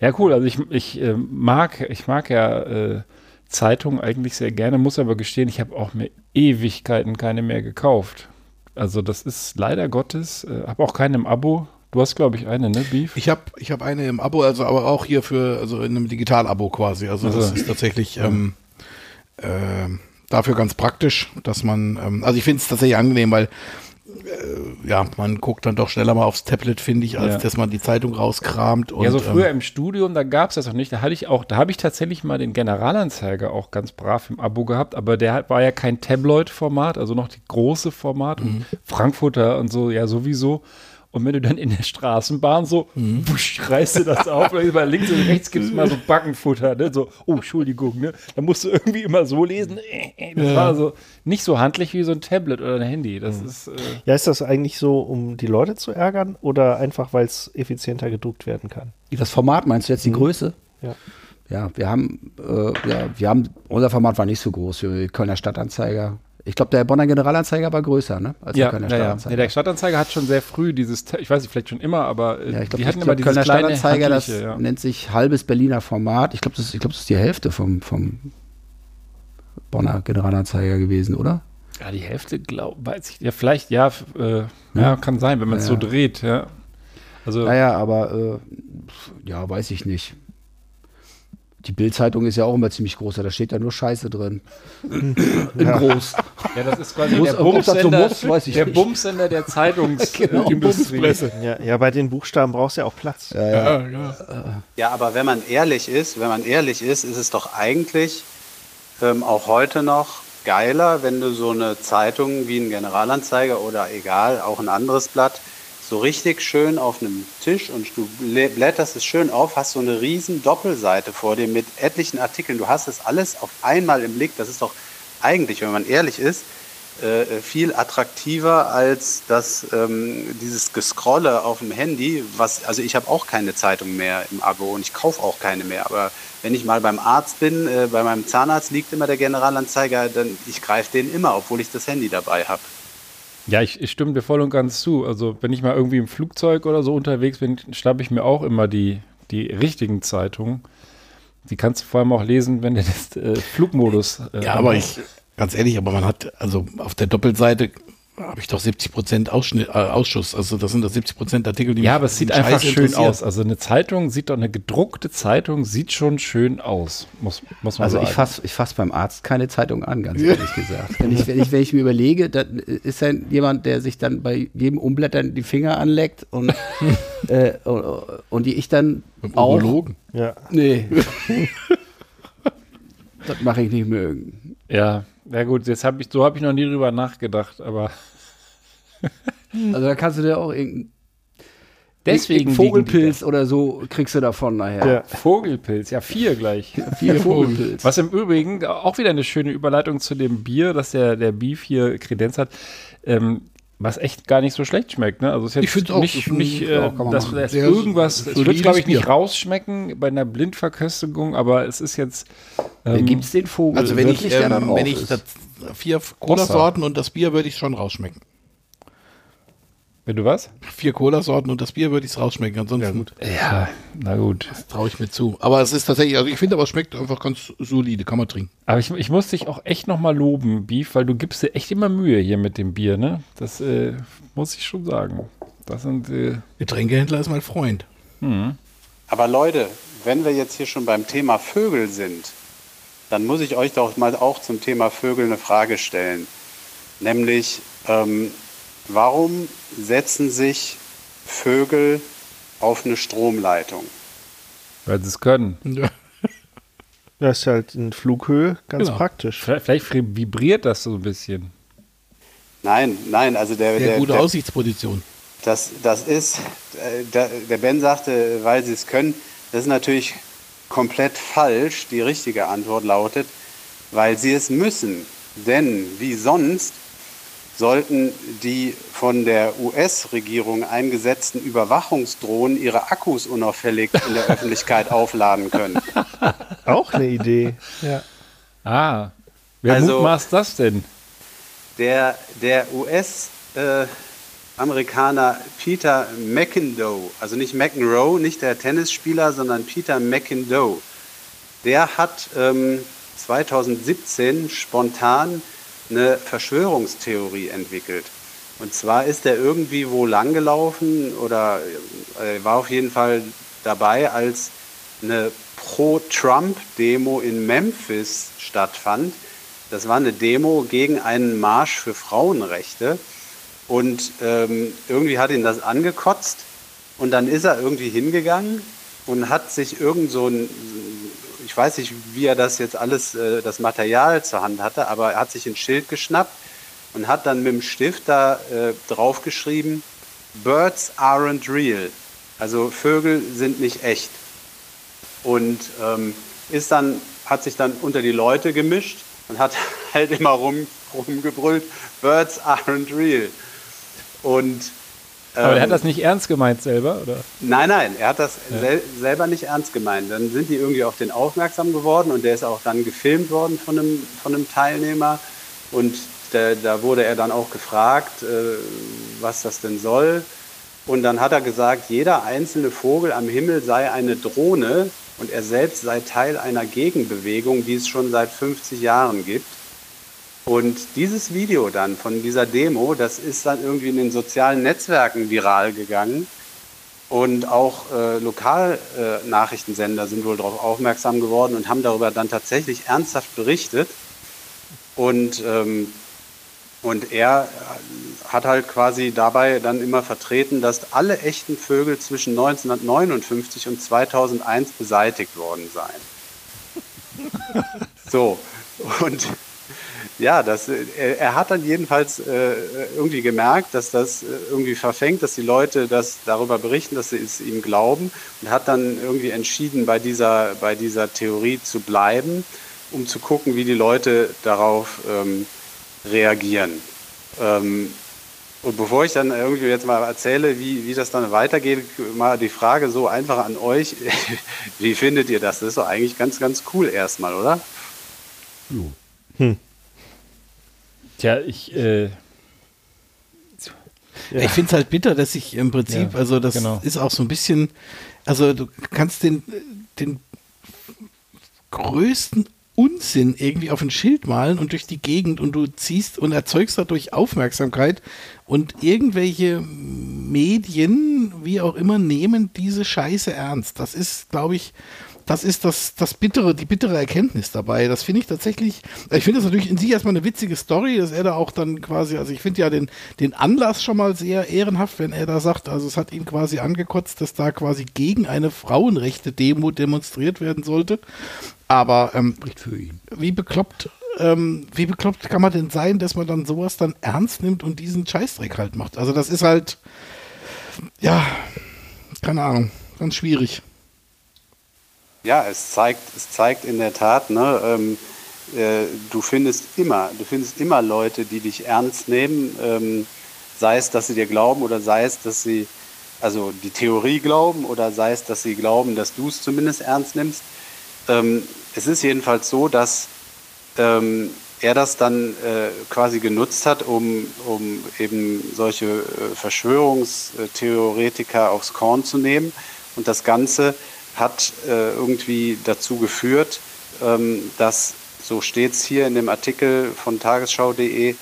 Ja, cool. Also ich, ich äh, mag, ich mag ja äh, Zeitungen eigentlich sehr gerne, muss aber gestehen, ich habe auch mir Ewigkeiten keine mehr gekauft. Also das ist leider Gottes, äh, habe auch keine im Abo. Du hast, glaube ich, eine, ne, Beef? Ich habe ich hab eine im Abo, also aber auch hier für, also in einem Digital-Abo quasi. Also das Also. ist tatsächlich ähm, ähm, dafür ganz praktisch, dass man, ähm, also ich finde es tatsächlich angenehm, weil äh, ja, man guckt dann doch schneller mal aufs Tablet, finde ich, als Ja. dass man die Zeitung rauskramt. Und, ja, so früher ähm, im Studium, da gab es das noch nicht. Da hatte ich auch, da habe ich tatsächlich mal den Generalanzeiger auch ganz brav im Abo gehabt, aber der war ja kein Tabloid-Format, also noch die große Format und Frankfurter und so, ja, sowieso. Und wenn du dann in der Straßenbahn so, wusch, reißt du das auf, und über links und rechts gibt es mal so Backenfutter, ne? so, oh, Entschuldigung, ne? Da musst du irgendwie immer so lesen. Das war so nicht so handlich wie so ein Tablet oder ein Handy. Das ist, äh, Ja, ist das eigentlich so, um die Leute zu ärgern oder einfach, weil es effizienter gedruckt werden kann? Das Format meinst du jetzt die Größe? Ja. Ja, wir haben, äh, ja, wir haben, unser Format war nicht so groß die Kölner Stadtanzeiger. Ich glaube, der Bonner Generalanzeiger war größer, ne? Als Ja, der Kölner ja, ja. Stadtanzeiger. ja, der Stadtanzeiger hat schon sehr früh dieses, ich weiß nicht, vielleicht schon immer, aber äh, Ja, ich glaube, die hatten ich immer glaub, dieses Kölner kleine Stadtanzeiger, das ja. nennt sich halbes Berliner Format. Ich glaube, das, ich glaub, das ist die Hälfte vom, vom Bonner Generalanzeiger gewesen, oder? Ja, die Hälfte, glaube weiß ich. Ja, vielleicht, ja, äh, ja, kann sein, wenn man es Ja. so dreht, ja. Also, Naja, aber äh, ja, weiß ich nicht. Die Bildzeitung ist ja auch immer ziemlich groß, da steht ja nur Scheiße drin. In groß. ja, das ist quasi Muss- der Bumsender, muss, weiß ich der. Bumsender der Zeitungsindustrie. Ja, ja, bei den Buchstaben brauchst du ja auch Platz. ja, ja. Ja, aber wenn man ehrlich ist, wenn man ehrlich ist, ist es doch eigentlich ähm, auch heute noch geiler, wenn du so eine Zeitung wie ein Generalanzeiger oder egal, auch ein anderes Blatt, so richtig schön auf einem Tisch und du blä- blätterst es schön auf, hast so eine riesen Doppelseite vor dir mit etlichen Artikeln. Du hast es alles auf einmal im Blick. Das ist doch eigentlich, wenn man ehrlich ist, äh, viel attraktiver als das, ähm, dieses Gescrolle auf dem Handy. Was, also ich habe auch keine Zeitung mehr im Abo und ich kaufe auch keine mehr. Aber wenn ich mal beim Arzt bin, äh, bei meinem Zahnarzt liegt immer der Generalanzeiger, dann ich greife den immer, obwohl ich das Handy dabei habe. Ja, ich, ich stimme dir voll und ganz zu. Also, wenn ich mal irgendwie im Flugzeug oder so unterwegs bin, schnappe ich mir auch immer die, die richtigen Zeitungen. Die kannst du vor allem auch lesen, wenn du das äh, Flugmodus. Äh, ja, aber ich, ganz ehrlich, aber man hat, also auf der Doppelseite habe ich doch 70 Prozent Ausschnitt, äh, Ausschuss. Also das sind doch 70 Prozent Artikel, die Ja, mich aber es sieht einfach schön aus. Also eine Zeitung sieht doch, eine gedruckte Zeitung sieht schon schön aus, muss, muss man Also sagen. ich fasse ich fass beim Arzt keine Zeitung an, ganz ehrlich gesagt. Wenn ich, wenn, ich, wenn ich mir überlege, dann ist ja jemand, der sich dann bei jedem Umblättern die Finger anleckt und, äh, und, und die ich dann Beim auch. Urologen. Ja. Nee. das mache ich nicht mögen. Ja, ja gut, jetzt habe ich, so habe ich noch nie drüber nachgedacht, aber Also da kannst du dir auch irgendeinen deswegen Vogelpilz oder so kriegst du davon nachher. Ja. Vogelpilz, ja vier gleich. Vier Vogelpilz. Was im Übrigen auch wieder eine schöne Überleitung zu dem Bier, dass der, der Beef hier Kredenz hat, ähm, was echt gar nicht so schlecht schmeckt. Ne? Also es ist jetzt Ich find's auch, nicht, nicht äh, dass machen. das irgendwas, es wird glaube ich nicht rausschmecken bei einer Blindverköstigung, aber es ist jetzt ähm, Gibt es den Vogel Also wenn ich, wirklich, da ähm, wenn ich ist? das vier Cola-Sorten und das Bier würde ich schon rausschmecken. wenn du was? Vier Cola-Sorten und das Bier würde ich es rausschmecken. Ansonsten Ja, na gut. traue ich mir zu. Aber es ist tatsächlich, also ich finde aber es schmeckt einfach ganz solide, kann man trinken. Aber ich, ich muss dich auch echt nochmal loben, Beef, weil du gibst dir echt immer Mühe hier mit dem Bier, ne? Das äh, muss ich schon sagen. Das sind äh, Getränkehändler ist mein Freund. Aber Leute, wenn wir jetzt hier schon beim Thema Vögel sind, dann muss ich euch doch mal auch zum Thema Vögel eine Frage stellen. Nämlich, ähm, warum setzen sich Vögel auf eine Stromleitung? weil sie es können. Ja. Das ist halt in Flughöhe ganz Genau. praktisch. Vielleicht vibriert das so ein bisschen. Nein, nein, also der, Sehr der, gute der, Aussichtsposition. Das, das ist, äh, der, der Ben sagte, weil sie es können, das ist natürlich komplett falsch. Die richtige Antwort lautet, weil sie es müssen. Denn wie sonst sollten die von der US-Regierung eingesetzten Überwachungsdrohnen ihre Akkus unauffällig in der Öffentlichkeit aufladen können. Auch eine Idee. Ja. Ah, wer Also- mutmaßt das denn? Der, der US-Amerikaner Peter McIndoe, also nicht McEnroe, nicht der Tennisspieler, sondern Peter McIndoe, der hat ähm, 2017 spontan eine Verschwörungstheorie entwickelt. Und zwar ist er irgendwie wo langgelaufen oder äh, war auf jeden Fall dabei, als eine Pro-Trump-Demo in Memphis stattfand. Das war eine Demo gegen einen Marsch für Frauenrechte. Und ähm, irgendwie hat ihn das angekotzt. Und dann ist er irgendwie hingegangen und hat sich irgend so ein, ich weiß nicht, wie er das jetzt alles, äh, das Material zur Hand hatte, aber er hat sich ein Schild geschnappt und hat dann mit dem Stift da äh, draufgeschrieben, Birds aren't real. Also Vögel sind nicht echt. Und ähm, ist dann, hat sich dann unter die Leute gemischt und hat halt immer rum, rumgebrüllt, Birds aren't real. Und Aber er ähm, hat das nicht ernst gemeint selber, oder? Nein, nein, er hat das sel selber nicht ernst gemeint. Dann sind die irgendwie auf den aufmerksam geworden und der ist auch dann gefilmt worden von einem, von einem Teilnehmer. Und da, da wurde er dann auch gefragt, äh, was das denn soll. Und dann hat er gesagt, jeder einzelne Vogel am Himmel sei eine Drohne und er selbst sei Teil einer Gegenbewegung, die es schon seit 50 Jahren gibt. Und dieses Video dann von dieser Demo, das ist dann irgendwie in den sozialen Netzwerken viral gegangen. Und auch äh, Lokalnachrichtensender äh, sind wohl darauf aufmerksam geworden und haben darüber dann tatsächlich ernsthaft berichtet. Und, ähm, und er hat halt quasi dabei dann immer vertreten, dass alle echten Vögel zwischen 1959 und 2001 beseitigt worden seien. So, und ja, das, äh, er, er hat dann jedenfalls äh, irgendwie gemerkt, dass das äh, irgendwie verfängt, dass die Leute das darüber berichten, dass sie es ihm glauben und hat dann irgendwie entschieden, bei dieser, bei dieser Theorie zu bleiben, um zu gucken, wie die Leute darauf ähm, reagieren. Ähm, und bevor ich dann irgendwie jetzt mal erzähle, wie, wie das dann weitergeht, mal die Frage so einfach an euch. Wie findet ihr das? Das ist doch eigentlich ganz, ganz cool erstmal, oder? Tja, ich, äh, Ich finde es halt bitter, dass ich im Prinzip, Ja, also das genau. ist auch so ein bisschen, also du kannst den, den größten Unsinn irgendwie auf ein Schild malen und durch die Gegend und du ziehst und erzeugst dadurch Aufmerksamkeit und irgendwelche Medien, wie auch immer, nehmen diese Scheiße ernst. Das ist, glaube ich, das ist das, das bittere, die bittere Erkenntnis dabei. Das finde ich tatsächlich, ich finde das natürlich in sich erstmal eine witzige Story, dass er da auch dann quasi, also ich finde ja den, den Anlass schon mal sehr ehrenhaft, wenn er da sagt, also es hat ihn quasi angekotzt, dass da quasi gegen eine Frauenrechte-Demo demonstriert werden sollte. Aber ähm, wie bekloppt ähm, wie bekloppt kann man denn sein, dass man dann sowas dann ernst nimmt und diesen Scheißdreck halt macht? Also das ist halt, ja, keine Ahnung, ganz schwierig. Ja, es zeigt, es zeigt in der Tat, ne, ähm, äh, du findest immer, du findest immer Leute, die dich ernst nehmen, ähm, sei es, dass sie dir glauben oder sei es, dass sie also die Theorie glauben oder sei es, dass sie glauben, dass du es zumindest ernst nimmst. Ähm, es ist jedenfalls so, dass ähm, er das dann äh, quasi genutzt hat, um, um eben solche äh, Verschwörungstheoretiker aufs Korn zu nehmen und das Ganze hat äh, irgendwie dazu geführt, ähm, dass, so steht es hier in dem Artikel von tagesschau.de,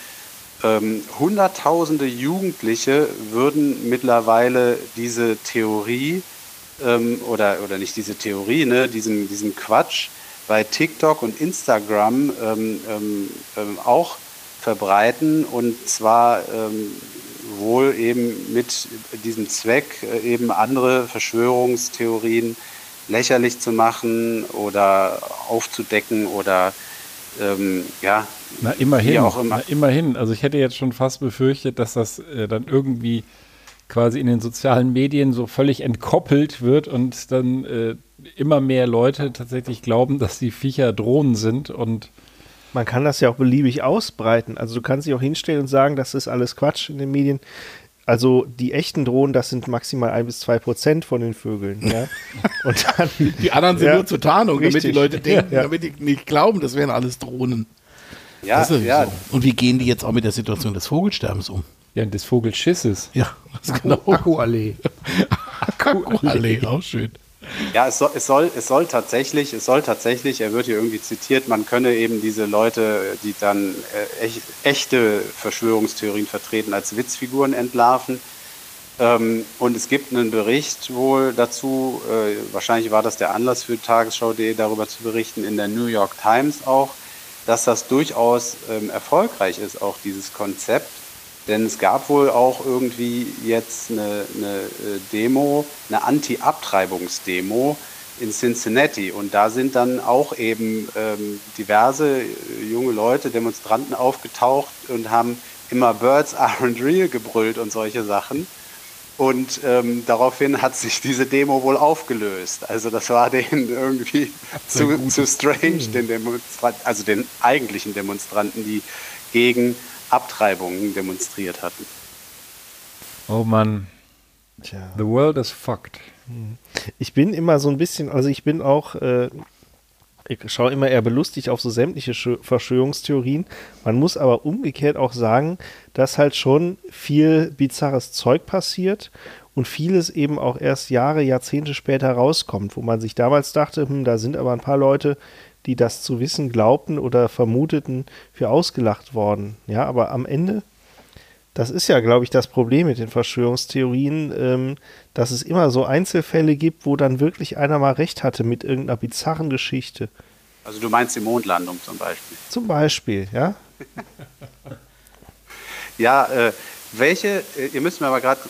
ähm, Hunderttausende Jugendliche würden mittlerweile diese Theorie ähm, oder, oder nicht diese Theorie, ne, diesen, diesen Quatsch bei TikTok und Instagram ähm, ähm, ähm, auch verbreiten. Und zwar wohl eben mit diesem Zweck, äh, eben andere Verschwörungstheorien lächerlich zu machen oder aufzudecken oder ähm, ja. Na immerhin, auch immer. Na, immerhin. Also ich hätte jetzt schon fast befürchtet, dass das äh, dann irgendwie quasi in den sozialen Medien so völlig entkoppelt wird und dann äh, immer mehr Leute tatsächlich glauben, dass die Viecher Drohnen sind und man kann das ja auch beliebig ausbreiten. Also du kannst dich auch hinstellen und sagen, das ist alles Quatsch in den Medien. Also die echten Drohnen, das sind maximal ein bis zwei Prozent von den Vögeln. Ja? Und dann, die anderen sind ja, nur zur Tarnung, richtig. damit die Leute denken, ja. damit die nicht glauben, das wären alles Drohnen. Ja, ja. So. Und wie gehen die jetzt auch mit der Situation des Vogelsterbens um? Ja, des Vogelschisses. Ja, das genau. Akkuallee. Akkuallee, auch schön. Ja, es soll, es soll, es soll tatsächlich, es soll tatsächlich, er wird hier irgendwie zitiert, man könne eben diese Leute, die dann äh, echt, echte Verschwörungstheorien vertreten, als Witzfiguren entlarven. Ähm, und es gibt einen Bericht wohl dazu, äh, wahrscheinlich war das der Anlass für Tagesschau.de darüber zu berichten, in der New York Times auch, dass das durchaus ähm, erfolgreich ist, auch dieses Konzept. Denn es gab wohl auch irgendwie jetzt eine, eine äh, Demo, eine Anti-Abtreibungsdemo in Cincinnati. Und da sind dann auch eben ähm, diverse äh, junge Leute, Demonstranten aufgetaucht und haben immer Birds aren't real gebrüllt und solche Sachen. Und ähm, daraufhin hat sich diese Demo wohl aufgelöst. Also das war denen irgendwie zu, zu strange, den Demonstranten, also den eigentlichen Demonstranten, die gegen Abtreibungen demonstriert hatten. Oh Mann. Tja. The world is fucked. Hm. Ich bin immer so ein bisschen, also ich bin auch, äh, ich schaue immer eher belustigt auf so sämtliche Verschwörungstheorien. Man muss aber umgekehrt auch sagen, dass halt schon viel bizarres Zeug passiert und vieles eben auch erst Jahre, Jahrzehnte später rauskommt, wo man sich damals dachte, hm, da sind aber ein paar Leute, die das zu wissen glaubten oder vermuteten, für ausgelacht worden. Ja, aber am Ende, das ist ja, glaube ich, das Problem mit den Verschwörungstheorien, ähm, dass es immer so Einzelfälle gibt, wo dann wirklich einer mal recht hatte mit irgendeiner bizarren Geschichte. Also du meinst die Mondlandung zum Beispiel? Zum Beispiel, ja. ja, äh, welche, äh, ihr müsst mir aber gerade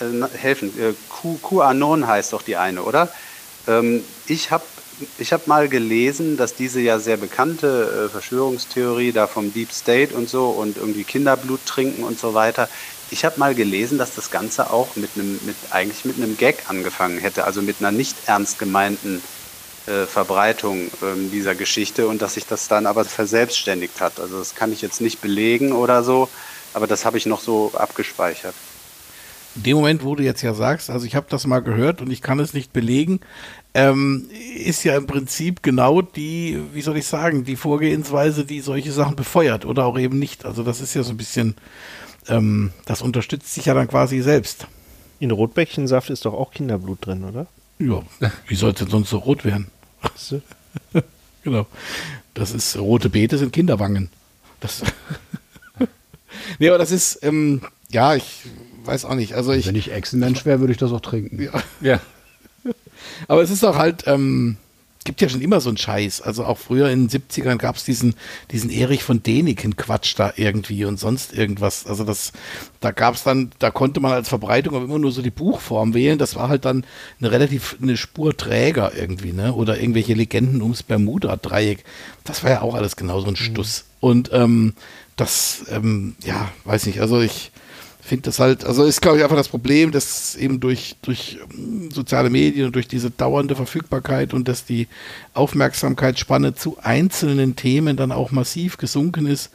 äh, äh helfen, äh, QAnon heißt doch die eine, oder? Ähm, ich habe ich habe mal gelesen, dass diese ja sehr bekannte äh, Verschwörungstheorie da vom Deep State und so und irgendwie Kinderblut trinken und so weiter. Ich habe mal gelesen, dass das Ganze auch mit einem, mit eigentlich mit einem Gag angefangen hätte, also mit einer nicht ernst gemeinten äh, Verbreitung äh, dieser Geschichte und dass sich das dann aber verselbstständigt hat. Also das kann ich jetzt nicht belegen oder so, aber das habe ich noch so abgespeichert. In dem Moment, wo du jetzt ja sagst, also ich habe das mal gehört und ich kann es nicht belegen, ähm, ist ja im Prinzip genau die, wie soll ich sagen, die Vorgehensweise, die solche Sachen befeuert oder auch eben nicht. Also das ist ja so ein bisschen, ähm, das unterstützt sich ja dann quasi selbst. In Rotbäckchensaft ist doch auch Kinderblut drin, oder? Ja, wie soll es denn sonst so rot werden? Genau. Das ist rote Beete sind Kinderwangen. Das nee, aber das ist, ähm, ja, ich weiß auch nicht. Also ich, Wenn ich Echsenmensch wäre, würde ich das auch trinken. Ja. Ja. Aber es ist auch halt, ähm, gibt ja schon immer so einen Scheiß. Also auch früher in den 70ern gab es diesen, diesen Erich von Däniken-Quatsch da irgendwie und sonst irgendwas. Also das, da gab es dann, da konnte man als Verbreitung aber immer nur so die Buchform wählen. Das war halt dann eine relativ, eine Spur träger irgendwie, ne? Oder irgendwelche Legenden ums Bermuda-Dreieck. Das war ja auch alles genau so ein Stuss. Und ähm, das, ähm, ja, weiß nicht, also ich finde das halt, also ist glaube ich einfach das Problem, dass eben durch, durch ähm, soziale Medien und durch diese dauernde Verfügbarkeit und dass die Aufmerksamkeitsspanne zu einzelnen Themen dann auch massiv gesunken ist,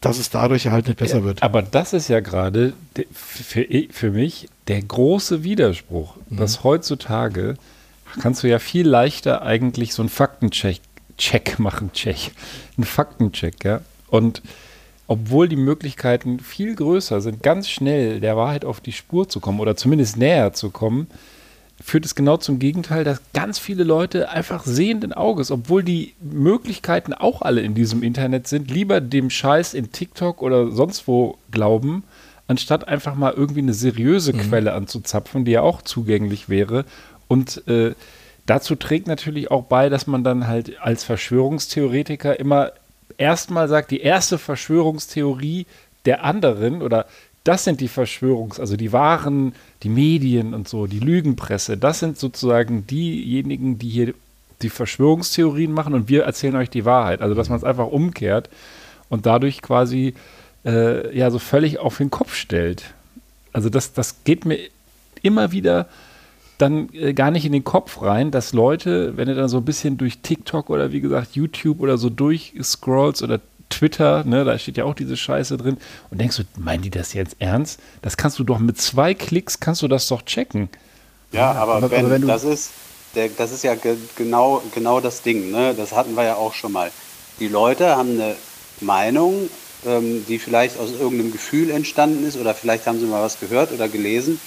dass es dadurch halt nicht besser wird. Aber das ist ja gerade de- für, für mich der große Widerspruch, dass heutzutage kannst du ja viel leichter eigentlich so einen Faktencheck Check machen, Check, einen Faktencheck, ja. Und obwohl die Möglichkeiten viel größer sind, ganz schnell der Wahrheit auf die Spur zu kommen oder zumindest näher zu kommen, führt es genau zum Gegenteil, dass ganz viele Leute einfach sehenden Auges, obwohl die Möglichkeiten auch alle in diesem Internet sind, lieber dem Scheiß in TikTok oder sonst wo glauben, anstatt einfach mal irgendwie eine seriöse Quelle anzuzapfen, die ja auch zugänglich wäre. Und äh, dazu trägt natürlich auch bei, dass man dann halt als Verschwörungstheoretiker immer erstmal sagt, die erste Verschwörungstheorie der anderen oder das sind die Verschwörungs-, also die wahren, die Medien und so, die Lügenpresse, das sind sozusagen diejenigen, die hier die Verschwörungstheorien machen und wir erzählen euch die Wahrheit. Also, dass man es einfach umkehrt und dadurch quasi äh, ja so völlig auf den Kopf stellt. Also, das, das geht mir immer wieder dann äh, gar nicht in den Kopf rein, dass Leute, wenn du dann so ein bisschen durch TikTok oder wie gesagt YouTube oder so durchscrollst oder Twitter, ne, da steht ja auch diese Scheiße drin und denkst du, meinen die das jetzt ernst? Das kannst du doch mit zwei Klicks kannst du das doch checken. Ja, aber, aber- wenn, aber wenn du- das ist, der, das ist ja ge genau, genau das Ding, ne? Das hatten wir ja auch schon mal. Die Leute haben eine Meinung, ähm, die vielleicht aus irgendeinem Gefühl entstanden ist oder vielleicht haben sie mal was gehört oder gelesen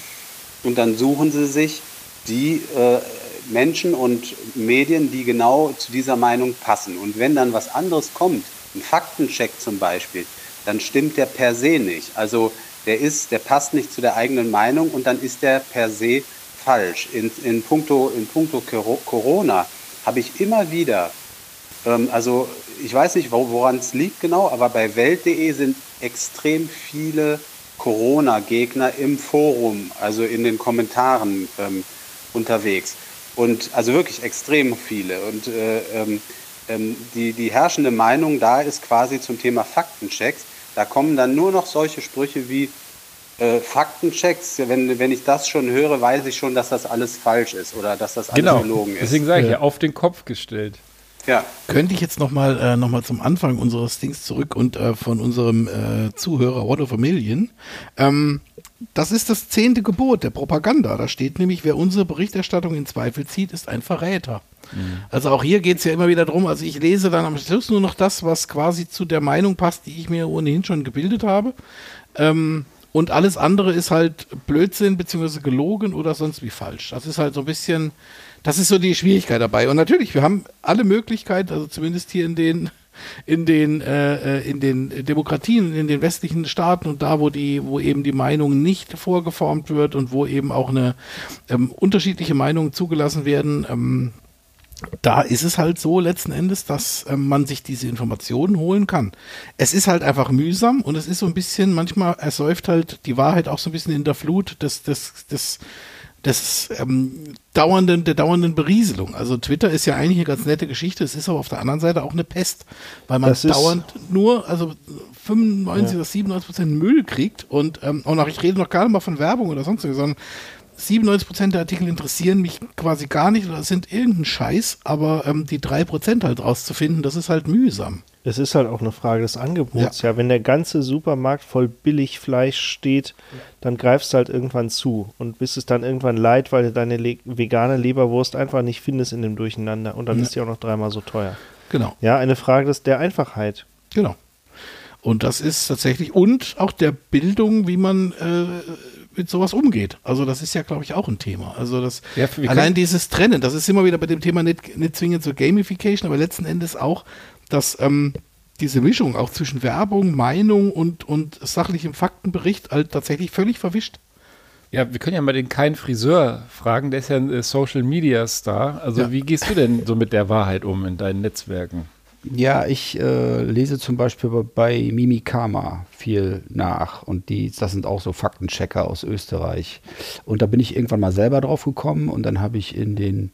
und dann suchen sie sich die äh, Menschen und Medien, die genau zu dieser Meinung passen. Und wenn dann was anderes kommt, ein Faktencheck zum Beispiel, dann stimmt der per se nicht. Also der ist, der passt nicht zu der eigenen Meinung und dann ist der per se falsch. In, in puncto, in puncto Coro- Corona habe ich immer wieder ähm, also ich weiß nicht, wo- woran es liegt genau, aber bei Welt.de sind extrem viele Corona-Gegner im Forum, also in den Kommentaren ähm, unterwegs. Und also wirklich extrem viele. Und äh, ähm, ähm, die, die herrschende Meinung da ist quasi zum Thema Faktenchecks. Da kommen dann nur noch solche Sprüche wie äh, Faktenchecks. Wenn, wenn ich das schon höre, weiß ich schon, dass das alles falsch ist oder dass das alles Genau. gelogen ist. Deswegen sage ich ja, auf den Kopf gestellt. Ja. Könnte ich jetzt nochmal äh, noch mal zum Anfang unseres Dings zurück und äh, von unserem äh, Zuhörer What of a Million. Ähm, das ist das zehnte Gebot der Propaganda. Da steht nämlich, wer unsere Berichterstattung in Zweifel zieht, ist ein Verräter. Also auch hier geht es ja immer wieder drum. Also ich lese dann am Schluss nur noch das, was quasi zu der Meinung passt, die ich mir ohnehin schon gebildet habe. Ähm, und alles andere ist halt Blödsinn beziehungsweise gelogen oder sonst wie falsch. Das ist halt so ein bisschen, das ist so die Schwierigkeit dabei. Und natürlich, wir haben alle Möglichkeiten, also zumindest hier in den in den äh, äh, in den Demokratien, in den westlichen Staaten und da, wo die, wo eben die Meinung nicht vorgeformt wird und wo eben auch eine ähm, unterschiedliche Meinungen zugelassen werden, ähm, da ist es halt so letzten Endes, dass ähm, man sich diese Informationen holen kann. Es ist halt einfach mühsam und es ist so ein bisschen, manchmal ersäuft halt die Wahrheit auch so ein bisschen in der Flut des, des, des, des ähm, dauernden, der dauernden Berieselung. Also Twitter ist ja eigentlich eine ganz nette Geschichte, es ist aber auf der anderen Seite auch eine Pest, weil man Das dauernd nur, also 95 oder 97 Prozent Müll kriegt und ähm, auch noch, ich rede noch gar nicht mal von Werbung oder sonst was, sondern 97% der Artikel interessieren mich quasi gar nicht oder sind irgendein Scheiß, aber ähm, die 3% halt rauszufinden, das ist halt mühsam. Es ist halt auch eine Frage des Angebots. Ja, wenn der ganze Supermarkt voll Billigfleisch steht, dann greifst du halt irgendwann zu. Und bis es dann irgendwann leid, weil du deine le vegane Leberwurst einfach nicht findest in dem Durcheinander. Und dann Ja. ist die auch noch dreimal so teuer. Genau, Ja, eine Frage des, der Einfachheit. genau. Und das ist tatsächlich, und auch der Bildung, wie man, äh, mit sowas umgeht. Also das ist ja, glaube ich, auch ein Thema. Also das Ja, allein dieses Trennen, das ist immer wieder bei dem Thema nicht, nicht zwingend so Gamification, aber letzten Endes auch, dass ähm, diese Mischung auch zwischen Werbung, Meinung und, und sachlichem Faktenbericht halt tatsächlich völlig verwischt. Ja, wir können ja mal den keinen Friseur fragen, der ist ja ein äh, Social Media Star. Also Ja. wie gehst du denn so mit der Wahrheit um in deinen Netzwerken? Ja, ich äh, lese zum Beispiel bei- Mimikama viel nach und die, das sind auch so Faktenchecker aus Österreich. Und da bin ich irgendwann mal selber drauf gekommen und dann habe ich in den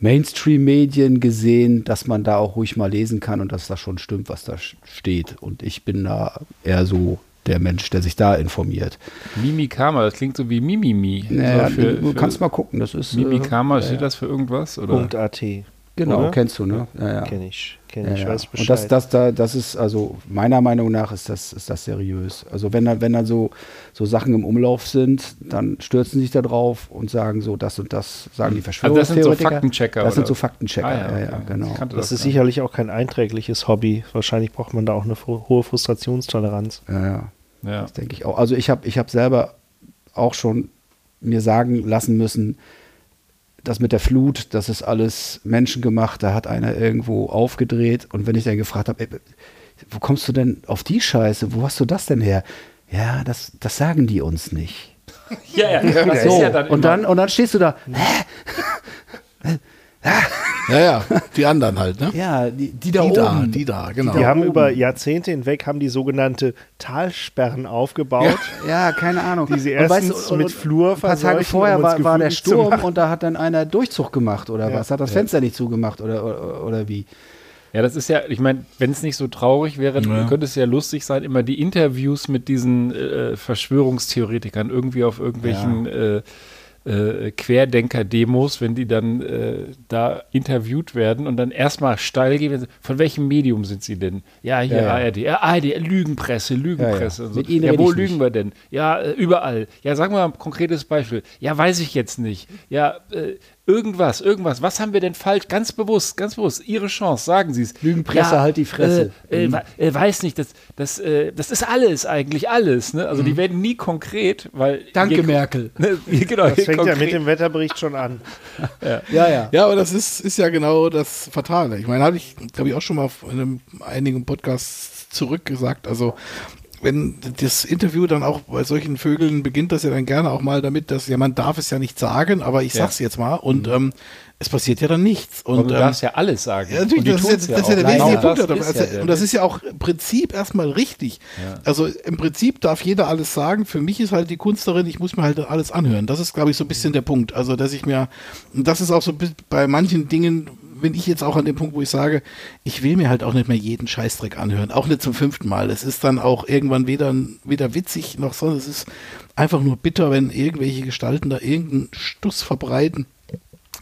Mainstream-Medien gesehen, dass man da auch ruhig mal lesen kann und dass das schon stimmt, was da steht. Und ich bin da eher so der Mensch, der sich da informiert. Mimikama, das klingt so wie Mimimi. Naja, so für, du für kannst mal gucken, das ist. Mimikama, äh, steht das für irgendwas? Oder? AT. Genau, oder? kennst du, ne? Ja, ja. Kenn ich. Kenn Ja, ich. ja. Weiß Bescheid. Und das, das, da, das ist, also meiner Meinung nach ist das, ist das seriös. Also wenn da, wenn da so, so Sachen im Umlauf sind, dann stürzen sich da drauf und sagen so, das und das, sagen die Also das sind so Verschwörungstheoretiker. Faktenchecker, Das sind so Faktenchecker, Ah, ja, ja, okay. genau. Kannte das ist nicht. sicherlich auch kein einträgliches Hobby. Wahrscheinlich braucht man da auch eine hohe Frustrationstoleranz. Ja, ja, Ja. das denke ich auch. Also ich habe ich hab selber auch schon mir sagen lassen müssen, das mit der Flut, das ist alles menschengemacht, da hat einer irgendwo aufgedreht. Und wenn ich dann gefragt habe, ey, wo kommst du denn auf die Scheiße, wo hast du das denn her? Ja, das, das sagen die uns nicht. Ja, ja, das So, ist ja dann und, dann, und dann stehst du da, Ja, ja, die anderen halt, ne? ja, die, die da die da, oben. die da, genau. Die haben über Jahrzehnte hinweg haben die sogenannte Talsperren aufgebaut. Ja, keine Ahnung. Die sie Und weißt erstens du, und- mit Flur Ein paar Tage vorher um war, war der Sturm und da hat dann einer Durchzug gemacht oder Ja. was? Hat das Fenster nicht zugemacht oder, oder, oder wie? Ja, das ist ja, ich meine, wenn es nicht so traurig wäre, Ja. könnte es ja lustig sein, immer die Interviews mit diesen äh, Verschwörungstheoretikern irgendwie auf irgendwelchen äh, äh, Querdenker-Demos, wenn die dann äh, da interviewt werden und dann erstmal steil gehen, von welchem Medium sind sie denn? Ja, hier Ja, ja. ARD, ja, ARD, Lügenpresse, Lügenpresse. Ja, ja. So. Ja, wo lügen nicht. wir denn? Ja, äh, überall. Ja, sagen wir mal ein konkretes Beispiel. Ja, weiß ich jetzt nicht. Ja, äh, irgendwas, irgendwas. Was haben wir denn falsch? Ganz bewusst, ganz bewusst. Ihre Chance, sagen Sie es. Lügenpresse, halt die Fresse. Äh, Mhm. äh, weiß nicht, das, das, äh, das ist alles eigentlich, alles. Ne? Also die werden nie konkret, weil. Mhm. Danke, je- Merkel. Ne, genau, Das fängt ja konkret- mit dem Wetterbericht schon an. Ja, ja. Ja, aber das ist, ist ja genau das Fatale. Ich meine, habe ich, glaube ich, auch schon mal in einem, einigen Podcasts zurückgesagt. Also, wenn das Interview dann auch bei solchen Vögeln beginnt, das ja dann gerne auch mal damit, dass ja, man darf es ja nicht sagen, aber ich Ja. sag's jetzt mal und ähm, es passiert ja dann nichts. Und Und du ähm, darfst ja alles sagen. ja, natürlich, das ist, ja, das ja der auch. wesentliche Punkt. das Also, ja und das ist ja auch im Prinzip erstmal richtig. Also im Prinzip darf jeder alles sagen. Für mich ist halt die Kunst darin, ich muss mir halt alles anhören. Das ist, glaube ich, so ein bisschen der Punkt. Also, dass ich mir, und das ist auch so bei manchen Dingen, bin ich jetzt auch an dem Punkt, wo ich sage, ich will mir halt auch nicht mehr jeden Scheißdreck anhören. Auch nicht zum fünften Mal. Es ist dann auch irgendwann weder, weder witzig noch so. Es ist einfach nur bitter, wenn irgendwelche Gestalten da irgendeinen Stuss verbreiten.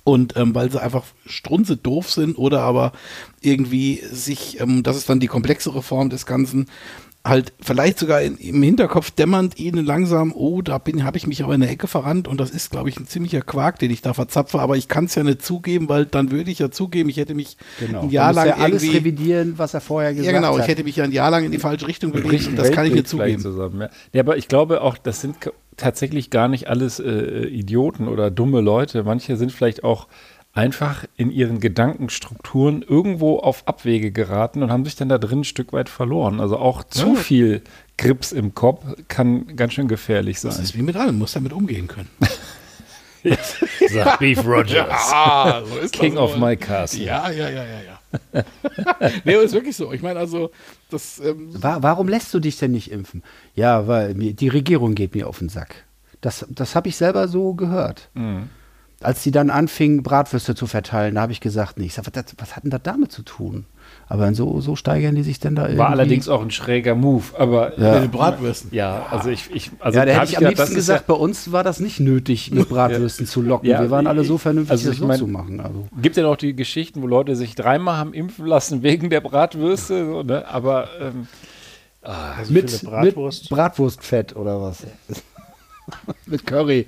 Und ähm, weil sie einfach strunze doof sind oder aber irgendwie sich, ähm, das ist dann die komplexere Form des Ganzen, halt vielleicht sogar in, im Hinterkopf dämmernd ihnen langsam, oh, da bin habe ich mich aber in der Ecke verrannt und das ist, glaube ich, ein ziemlicher Quark, den ich da verzapfe, aber ich kann es ja nicht zugeben, weil dann würde ich ja zugeben, ich hätte mich Genau. ein Jahr lang ja alles revidieren, was er vorher gesagt ja genau, hat. ich hätte mich ja ein Jahr lang in die falsche Richtung bewegt und das kann ich nicht vielleicht zugeben. Zusammen, ja. ja, aber ich glaube auch, das sind tatsächlich gar nicht alles äh, Idioten oder dumme Leute. Manche sind vielleicht auch einfach in ihren Gedankenstrukturen irgendwo auf Abwege geraten und haben sich dann da drin ein Stück weit verloren. Also auch zu viel Grips im Kopf kann ganz schön gefährlich sein. Das ist wie mit allem, muss damit umgehen können. Sagt Beef Rogers, Ah, so ist King das of my castle. Ja, ja, ja, ja, ja. nee, aber ist wirklich so. Ich meine, also, das, ähm, Wa- Warum lässt du dich denn nicht impfen? Ja, weil mir, die Regierung geht mir auf den Sack. Das, das habe ich selber so gehört. Mhm. Als die dann anfingen, Bratwürste zu verteilen, da habe ich gesagt, nee, ich sag, was, was hat denn das damit zu tun? Aber so, so steigern die sich dann da irgendwie. War allerdings auch ein schräger Move, aber Ja. mit den Bratwürsten. ja, also ich, ich also ja, da hätte ich am gedacht, das liebsten ist ja- gesagt, bei uns war das nicht nötig, mit Bratwürsten zu locken. Ja, Wir waren alle so ich- vernünftig, also das ich so mein- zu machen. Also. Gibt ja noch die Geschichten, wo Leute sich dreimal haben impfen lassen wegen der Bratwürste, so, ne? aber ähm, Also Mit, Bratwurst. mit Bratwurstfett oder was? mit Curry.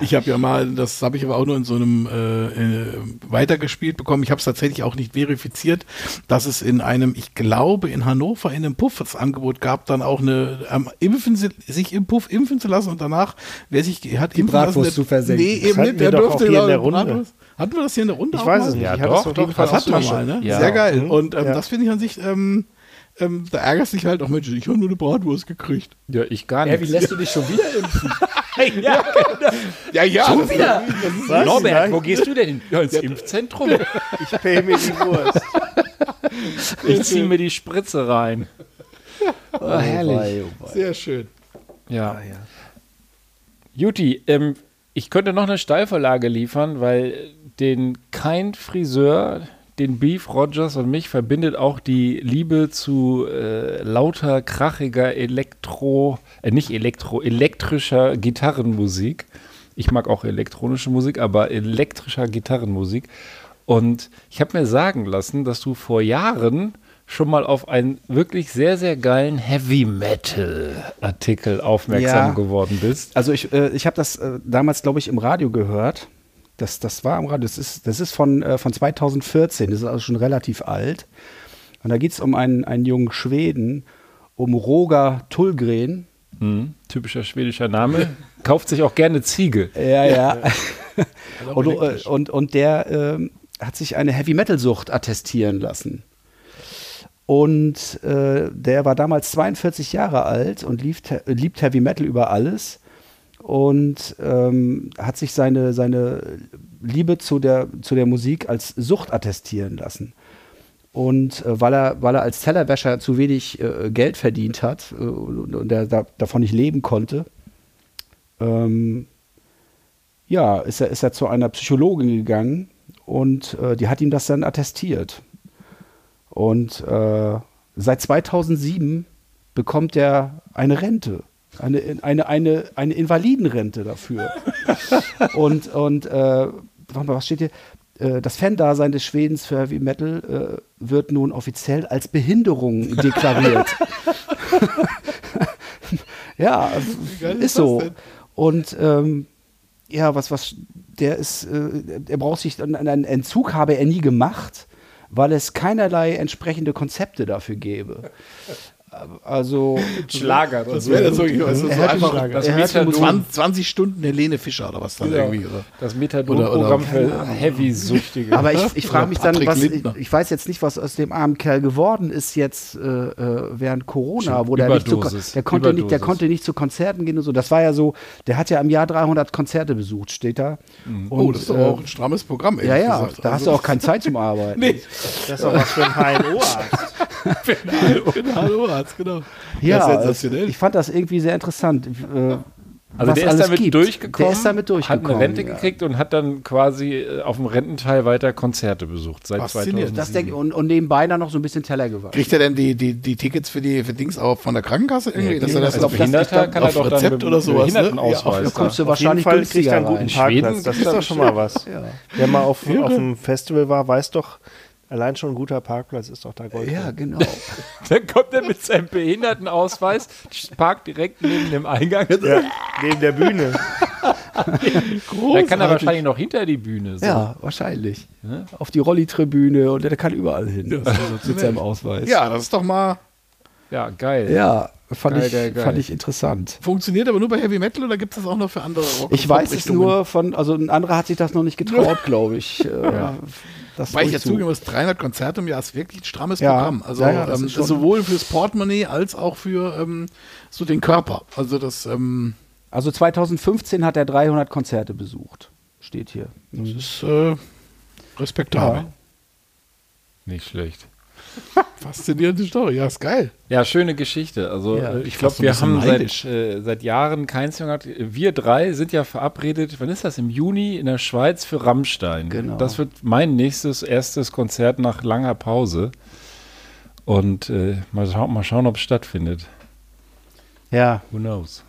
Ich habe ja mal, das habe ich aber auch nur in so einem äh, äh, weitergespielt bekommen. Ich habe es tatsächlich auch nicht verifiziert, dass es in einem, ich glaube, in Hannover in einem Puff das Angebot gab, dann auch eine ähm, impfen, sie- sich im Puff impfen zu lassen und danach, wer sich hat Die impfen Bratwurst lassen, zu versenken. Nee, Das eben nicht, der durfte hier in der Runde. Bratwurst- Hatten wir das hier in der Runde Ich weiß es nicht. Ja, ich hatte doch, jeden doch, Das auch hatten wir mal, ne? Ja. Sehr geil. Mhm. Und ähm, Ja. das finde ich an sich, ähm, ähm, da ärgerst dich halt auch, Mensch, ich habe nur eine Bratwurst gekriegt. Ja, ich gar Hä, wie nicht. lässt du dich schon wieder impfen? ja, Ja, ja. Schon wieder? Norbert, Nein. wo gehst du denn hin? Ja, ins Impfzentrum. Ich pay mir die Wurst. Ich ziehe mir die Spritze rein. Ah, herrlich. Wei, oh wei. Sehr schön. Ja. Juti, ähm, ich könnte noch eine Steilvorlage liefern, weil den kein Friseur, den Beef Rogers und mich verbindet auch die Liebe zu äh, lauter, krachiger Elektro, äh, nicht Elektro, elektrischer Gitarrenmusik. Ich mag auch elektronische Musik, aber elektrischer Gitarrenmusik. Und ich habe mir sagen lassen, dass du vor Jahren schon mal auf einen wirklich sehr, sehr geilen Heavy Metal Artikel aufmerksam Ja. geworden bist. Also ich, äh, ich habe das äh, damals, glaube ich, im Radio gehört. Das, das war im Radio. Das ist, das ist von, äh, von 2014. Das ist also schon relativ alt. Und da geht es um einen, einen jungen Schweden, um Roger Tullgren. Mhm. Typischer schwedischer Name. Kauft sich auch gerne Ziege. Ja, ja. auch und, äh, und, und der ähm, hat sich eine Heavy-Metal-Sucht attestieren lassen. Und äh, der war damals 42 Jahre alt und liebt, liebt Heavy Metal über alles und ähm, hat sich seine, seine Liebe zu der, zu der Musik als Sucht attestieren lassen. Und äh, weil, er, weil er als Tellerwäscher zu wenig äh, Geld verdient hat äh, und, er da, davon nicht leben konnte, ähm, ja, ist er, ist er zu einer Psychologin gegangen und äh, die hat ihm das dann attestiert. Und äh, seit 2007 bekommt er eine Rente, eine, eine, eine, eine Invalidenrente dafür. und und äh, warte mal, was steht hier? Äh, Das Fan-Dasein des Schwedens für Heavy Metal äh, wird nun offiziell als Behinderung deklariert. ja, ist so. Und ähm, ja, was, was, der ist, äh, er braucht sich, einen einen Entzug habe er nie gemacht, weil es keinerlei entsprechende Konzepte dafür gäbe. Also, Schlager. Das wäre so, also so Er einfach das Er Methadon. 20, 20 Stunden Helene Fischer oder was dann Ja. irgendwie. Oder? Das Oder- Methadon-Programm oder- für Heavy-Süchtige. aber ich, ich frage mich dann, was, ich, weiß jetzt nicht, was aus dem armen Kerl geworden ist jetzt äh, äh, während Corona, wo der nicht, zu, Überdosis. der, konnte nicht, der Überdosis. konnte nicht zu Konzerten gehen und so. Das war ja so, der hat ja im Jahr 300 Konzerte besucht, steht da. oh, Und, das ist doch äh, auch ein strammes Programm. Ja, ehrlich ja, gesagt. da hast du Also- auch keine Zeit zum Arbeiten. Nee, Das ist doch was für ein HNO-Arzt. Hallo Arzt, genau. Ja, sensationell. ich fand das irgendwie sehr interessant. Äh, Also was der ist alles damit gibt. durchgekommen, Der ist damit durchgekommen. hat eine Rente ja. gekriegt und hat dann quasi äh, auf dem Rententeil weiter Konzerte besucht seit Faszinierend. 2007. Das denk, und, und nebenbei dann noch so ein bisschen Teller gewaschen. Kriegt er denn die, die, die Tickets für die für Dings auch von der Krankenkasse irgendwie? dass er das als auf, Behinderter kann er auf doch dann Rezept mit oder sowas, ne? Behindertenausweis. Ja, Da kommst du Auf jeden wahrscheinlich Fall kriegt er einen guten Parkplatz. Das ist doch schon mal was. Ja. Wer mal auf, auf einem Festival war, weiß doch, allein schon ein guter Parkplatz ist doch da Gold. Ja, genau. Dann kommt er mit seinem Behindertenausweis, parkt direkt neben dem Eingang. Ja, neben der Bühne. Da kann er wahrscheinlich noch hinter die Bühne. So. ja, wahrscheinlich. Auf die Rolli-Tribüne und der kann überall hin. mit seinem Ausweis. Ja, das ist doch mal. ja, geil. Ja, fand, Geil, ich, geil, geil. fand ich interessant. Funktioniert aber nur bei Heavy Metal oder gibt es das auch noch für andere Rock Ich weiß es nur von, also ein anderer hat sich das noch nicht getraut, glaube ich. Äh, das Weil ich jetzt durchzu- zugeben muss, 300 Konzerte im Jahr ist wirklich ein strammes Ja. Programm. Also Ja, ja, das ähm, sowohl fürs Portemonnaie als auch für ähm, so den Körper. Also das ähm, Also 2015 hat er 300 Konzerte besucht. Steht hier. ist äh, respektabel. Nicht schlecht. Faszinierende Story. Ja, ist geil. Ja, schöne Geschichte. Also Ja, äh, ich glaube, wir haben seit, äh, seit Jahren keins mehr gehabt. Wir drei sind ja verabredet, wann ist das? Im Juni in der Schweiz für Rammstein. Genau. Das wird mein nächstes, erstes Konzert nach langer Pause. Und äh, mal, schau mal schauen, ob es stattfindet. Ja, Who knows?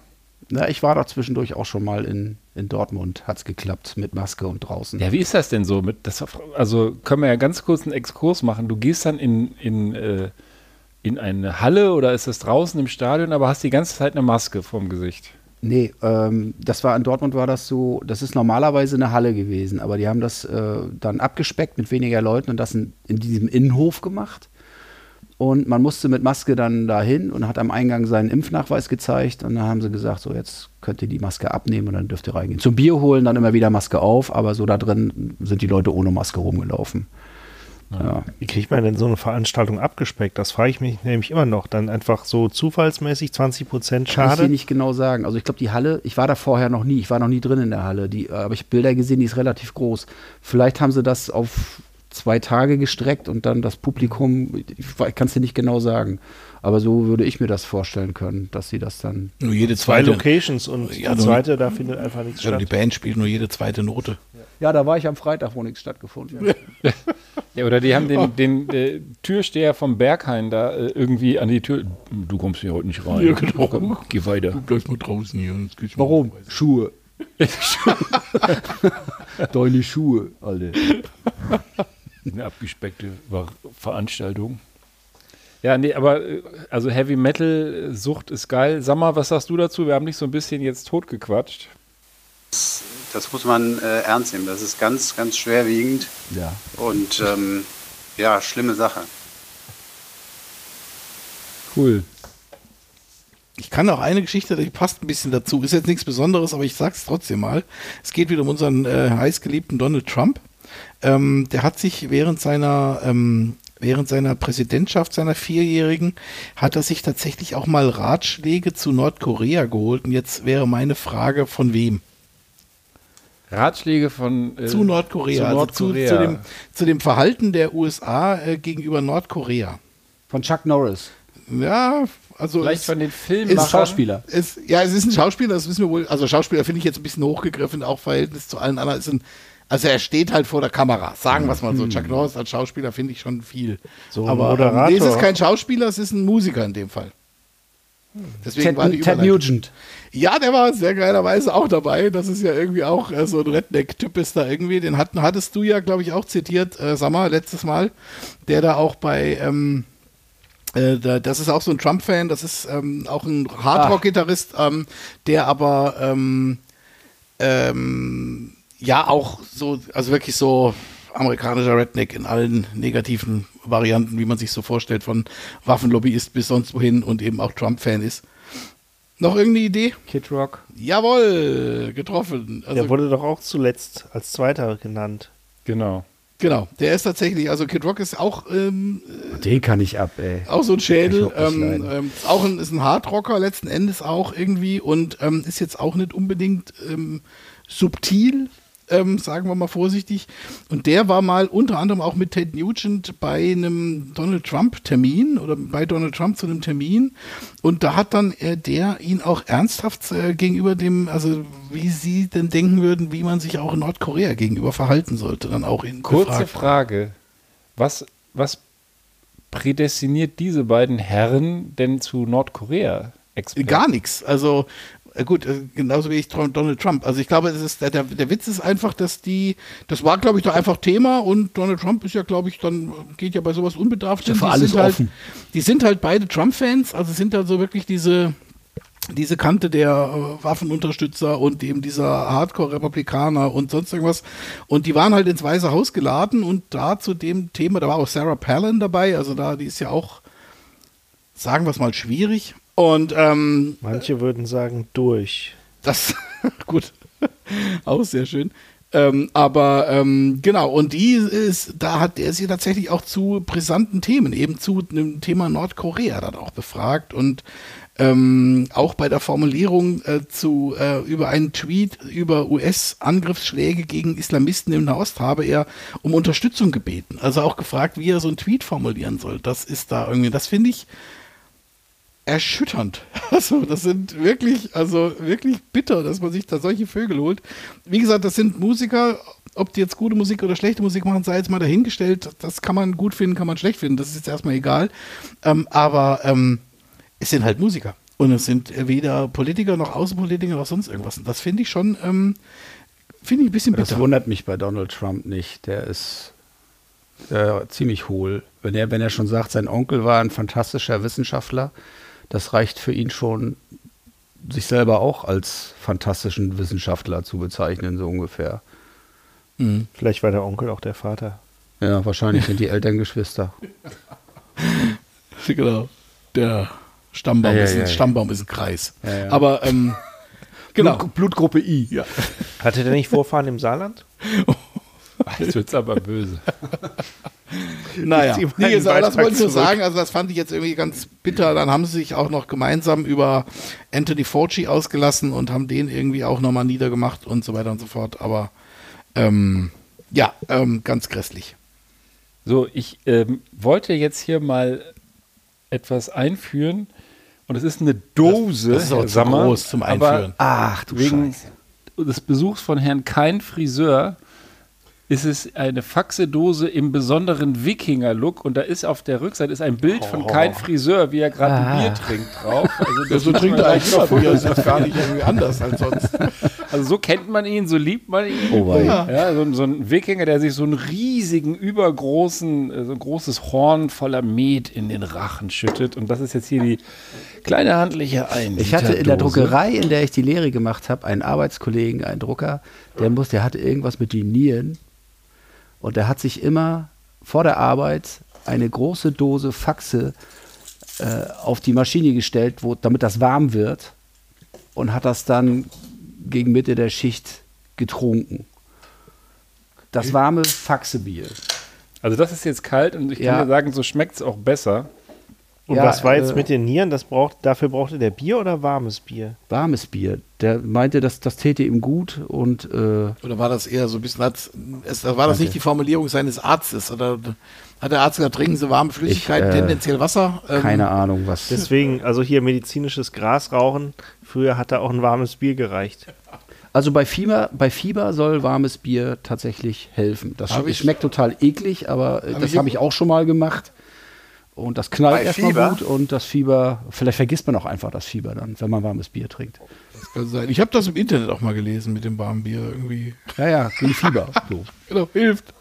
na, ich war da zwischendurch auch schon mal in, in Dortmund. Hat's geklappt mit Maske und draußen. Ja, wie ist das denn so? Mit das, also können wir ja ganz kurz einen Exkurs machen. Du gehst dann in, in, äh, in eine Halle oder ist das draußen im Stadion, aber hast die ganze Zeit eine Maske vorm Gesicht. Nee, ähm, das war in Dortmund war das so, das ist normalerweise eine Halle gewesen, aber die haben das äh, dann abgespeckt mit weniger Leuten und das in, in diesem Innenhof gemacht. Und man musste mit Maske dann dahin und hat am Eingang seinen Impfnachweis gezeigt. Und dann haben sie gesagt, so jetzt könnt ihr die Maske abnehmen und dann dürft ihr reingehen. Zum Bier holen dann immer wieder Maske auf, aber so da drin sind die Leute ohne Maske rumgelaufen. Ja. Wie kriegt man denn so eine Veranstaltung abgespeckt? Das frage ich mich nämlich immer noch. Dann einfach so zufallsmäßig 20 Prozent Kann ich schade. dir nicht genau sagen. Also ich glaube, die Halle, ich war da vorher noch nie, ich war noch nie drin in der Halle, die, aber ich habe Bilder gesehen, die ist relativ groß. Vielleicht haben sie das auf zwei Tage gestreckt und dann das Publikum, ich kann es dir nicht genau sagen. Aber so würde ich mir das vorstellen können, dass sie das dann. Nur jede Zwei zweite. Locations und Ja, die nur- zweite, da findet einfach nichts die statt. Band spielt nur jede zweite Note. Ja, da war ich am Freitag, wo nichts stattgefunden hat. Ja, oder die haben den, den äh, Türsteher vom Berghain da äh, irgendwie an die Tür. Du kommst hier heute nicht rein. Ja, genau. Komm, Geh weiter. Bleib mal draußen hier. Warum? vorbei. Schuhe. Deine Schuhe, Alter. Eine abgespeckte Ver- Veranstaltung. Ja, nee, aber äh, also Heavy Metal äh, Sucht ist geil. Sag mal, was sagst du dazu? Wir haben dich so ein bisschen jetzt totgequatscht. Das muss man äh, ernst nehmen. Das ist ganz, ganz schwerwiegend Ja. und ähm, ja, schlimme Sache. Cool. Ich kann auch eine Geschichte, die passt ein bisschen dazu. Ist jetzt nichts Besonderes, aber ich sag's trotzdem mal. Es geht wieder um unseren äh, heißgeliebten Donald Trump. Ähm, der hat sich während seiner ähm, während seiner Präsidentschaft, seiner vierjährigen, hat er sich tatsächlich auch mal Ratschläge zu Nordkorea geholt. Und jetzt wäre meine Frage, von wem? Ratschläge von äh, zu Nordkorea. zu Also zu, Nordkorea. zu, dem, zu dem Verhalten der USA äh, gegenüber Nordkorea. Von Chuck Norris. Ja, also Vielleicht es- von den ist Filmemachern. Schauspieler. Es, ja, es ist ein Schauspieler, das wissen wir wohl. Also Schauspieler finde ich jetzt ein bisschen hochgegriffen, auch im Verhältnis zu allen anderen. Ist ein, also er steht halt vor der Kamera, sagen wir es mal so. Chuck Norris als Schauspieler finde ich schon viel. So Aber ähm, Moderator. nee, es ist kein Schauspieler, es ist ein Musiker in dem Fall. Deswegen Ted, war die Ted. Nugent. Ja, der war sehr geilerweise auch dabei. Das ist ja irgendwie auch äh, so ein Redneck-Typ ist da irgendwie. Den hatten, hattest du ja, glaube ich, auch zitiert, äh, sag mal, letztes Mal. Der da auch bei, ähm, äh, da, das ist auch so ein Trump-Fan. Das ist ähm, auch ein Hardrock-Gitarrist, ähm, der aber ähm, ähm, ja auch so, also wirklich so amerikanischer Redneck in allen negativen Varianten, wie man sich so vorstellt, von Waffenlobbyist bis sonst wohin und eben auch Trump-Fan ist. Noch irgendeine Idee? Kid Rock. Jawohl, getroffen. Also, Der wurde doch auch zuletzt als Zweiter genannt. Genau. genau, der ist tatsächlich, also Kid Rock ist auch, ähm, Den kann ich ab, ey. auch so ein Schädel, ähm, ähm, ist auch ein, ist ein Hardrocker letzten Endes auch irgendwie und ähm, ist jetzt auch nicht unbedingt ähm, subtil, ähm, sagen wir mal vorsichtig. Und der war mal unter anderem auch mit Ted Nugent bei einem Donald Trump-Termin oder bei Donald Trump zu einem Termin. Und da hat dann äh, der ihn auch ernsthaft äh, gegenüber dem, also wie sie denn denken würden, wie man sich auch in Nordkorea gegenüber verhalten sollte, dann auch in Kurze befragt. Frage. Was, was prädestiniert diese beiden Herren denn zu Nordkorea? Experten? Gar nichts. Also gut, äh, genauso wie ich Donald Trump. Also ich glaube, es ist der, der, Witz ist einfach, dass die, das war, glaube ich, doch einfach Thema und Donald Trump ist ja, glaube ich, dann geht ja bei sowas unbedarft Ja für Die alles sind halt, offen. Die sind halt beide Trump-Fans, also sind da so wirklich diese diese Kante der äh, Waffenunterstützer und eben dieser Hardcore-Republikaner und sonst irgendwas. Und die waren halt ins Weiße Haus geladen und da zu dem Thema, da war auch Sarah Palin dabei, also da, die ist ja auch, sagen wir es mal, schwierig. Und ähm, Manche würden sagen, durch. das, gut, auch sehr schön. Ähm, aber ähm, genau, und die ist, da hat er sie tatsächlich auch zu brisanten Themen, eben zu dem Thema Nordkorea dann auch befragt und ähm, auch bei der Formulierung äh, zu äh, über einen Tweet über US-Angriffsschläge gegen Islamisten im Nahost habe er um Unterstützung gebeten. Also auch gefragt, wie er so einen Tweet formulieren soll. Das ist da irgendwie, das finde ich erschütternd. Also, das sind wirklich, also wirklich bitter, dass man sich da solche Vögel holt. Wie gesagt, das sind Musiker, ob die jetzt gute Musik oder schlechte Musik machen, sei jetzt mal dahingestellt. Das kann man gut finden, kann man schlecht finden. Das ist jetzt erstmal egal. Ähm, aber ähm, es sind halt Musiker. Und es sind weder Politiker noch Außenpolitiker noch sonst irgendwas. Und das finde ich schon, ähm, finde ich ein bisschen Das bitter. wundert mich bei Donald Trump nicht. Der ist äh, ziemlich hohl. Wenn er, wenn er schon sagt, sein Onkel war ein fantastischer Wissenschaftler, das reicht für ihn schon sich selber auch als fantastischen Wissenschaftler zu bezeichnen, so ungefähr. Vielleicht war der Onkel auch der Vater. Ja, wahrscheinlich sind die Eltern Geschwister. Genau. Der Stammbaum, Ja, ja, ist, ein, ja, ja. Stammbaum ist ein Kreis. Ja, ja. Aber ähm, genau. Blut, Blutgruppe I. Ja. Hatte der nicht Vorfahren im Saarland? Jetzt wird's aber böse. Naja, Ist nee, jetzt, aber das wollte ich nur sagen, also das fand ich jetzt irgendwie ganz bitter. Dann haben sie sich auch noch gemeinsam über Anthony Fauci ausgelassen und haben den irgendwie auch nochmal niedergemacht und so weiter und so fort. Aber ähm, ja, ähm, ganz grässlich. So, ich ähm, wollte jetzt hier mal etwas einführen und es ist eine Dose, Das ist aber Herr zu Sammer, groß zum aber Einführen. Ach du wegen Scheiße. des Besuchs von Herrn Kein Friseur ist es eine Faxedose im besonderen Wikinger-Look. Und da ist auf der Rückseite ist ein Bild von Kein Friseur, wie er gerade ein Bier trinkt drauf. Also, das so muss trinkt er eigentlich Bier, das ist gar nicht irgendwie anders als sonst. Also so kennt man ihn, so liebt man ihn. Oh wei. Ja, so, ein- so ein Wikinger, der sich so einen riesigen, übergroßen, äh, so ein großes Horn voller Met in den Rachen schüttet. Und das ist jetzt hier die kleine handliche ein. Ich hatte in der Druckerei, in der ich die Lehre gemacht habe, einen Arbeitskollegen, einen Drucker, der muss, der hatte irgendwas mit den Nieren und der hat sich immer vor der Arbeit eine große Dose Faxe äh, auf die Maschine gestellt, wo, damit das warm wird und hat das dann gegen Mitte der Schicht getrunken. Das warme Faxebier. Also das ist jetzt kalt und ich Ja. kann dir sagen, so schmeckt es auch besser. Und Ja, was war jetzt äh, mit den Nieren? Das braucht, dafür brauchte der Bier oder warmes Bier? Warmes Bier. Der meinte, dass das täte ihm gut und äh, Oder war das eher so ein bisschen, hat, es, war das nicht die Formulierung seines Arztes? Oder hat der Arzt gesagt, trinken Sie warme Flüssigkeit, Ich, äh, tendenziell Wasser? Ähm, keine Ahnung, was. Deswegen, also hier medizinisches Gras rauchen. Früher hat da auch ein warmes Bier gereicht. Also bei Fieber, bei Fieber soll warmes Bier tatsächlich helfen. Das sch- ich- schmeckt total eklig, aber äh, Hab das habe ich auch schon mal gemacht. Und das knallt erstmal gut und das Fieber, vielleicht vergisst man auch einfach das Fieber dann, wenn man warmes Bier trinkt. Das kann sein. Ich habe das im Internet auch mal gelesen mit dem warmen Bier irgendwie. Ja, ja, gegen Fieber. So. Genau, hilft.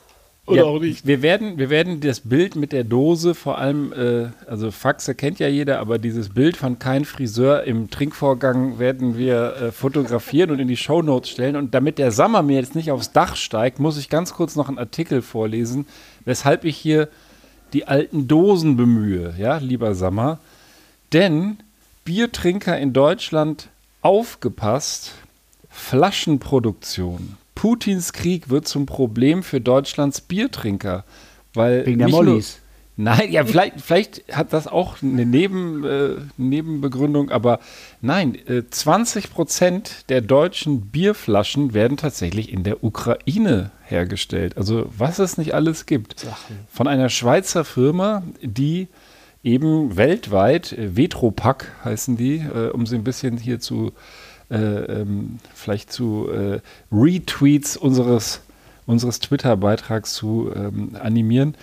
Oder Ja, auch nicht. Wir werden, wir werden das Bild mit der Dose, vor allem, äh, also Faxe kennt ja jeder, aber dieses Bild von kein Friseur im Trinkvorgang werden wir äh, fotografieren und in die Shownotes stellen. Und damit der Sommer mir jetzt nicht aufs Dach steigt, muss ich ganz kurz noch einen Artikel vorlesen, weshalb ich hier die alten Dosen bemühe, ja, lieber Sammer. Denn Biertrinker in Deutschland aufgepasst, Flaschenproduktion. Putins Krieg wird zum Problem für Deutschlands Biertrinker. Weil Wegen der Mollis. Nein, ja, vielleicht, vielleicht hat das auch eine Neben, äh, Nebenbegründung, aber nein, äh, 20 Prozent der deutschen Bierflaschen werden tatsächlich in der Ukraine hergestellt. Also was es nicht alles gibt. Von einer Schweizer Firma, die eben weltweit, äh, Vetropack heißen die, äh, um sie ein bisschen hier zu, äh, ähm, vielleicht zu äh, Retweets unseres, unseres Twitter-Beitrags zu ähm, animieren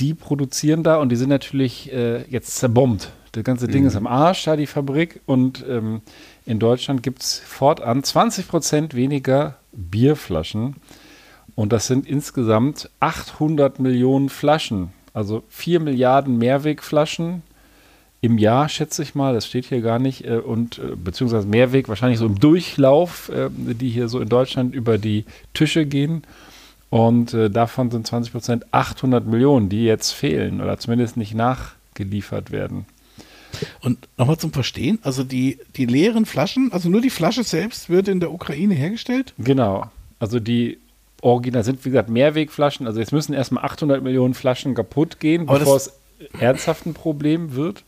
die produzieren da und die sind natürlich äh, jetzt zerbombt. Das ganze Ding ist am Arsch, da die Fabrik. Und ähm, in Deutschland gibt es fortan 20 Prozent weniger Bierflaschen. Und das sind insgesamt 800 Millionen Flaschen. Also 4 Milliarden Mehrwegflaschen im Jahr, schätze ich mal. Das steht hier gar nicht. Äh, und äh, beziehungsweise Mehrweg wahrscheinlich so im Durchlauf, äh, die hier so in Deutschland über die Tische gehen. Und äh, davon sind 20 Prozent 800 Millionen, die jetzt fehlen oder zumindest nicht nachgeliefert werden. Und nochmal zum Verstehen, also die, die leeren Flaschen, also nur die Flasche selbst wird in der Ukraine hergestellt? Genau. Also die Original sind, wie gesagt, Mehrwegflaschen. Also jetzt müssen erstmal 800 Millionen Flaschen kaputt gehen, Aber bevor es ernsthaft ein Problem wird.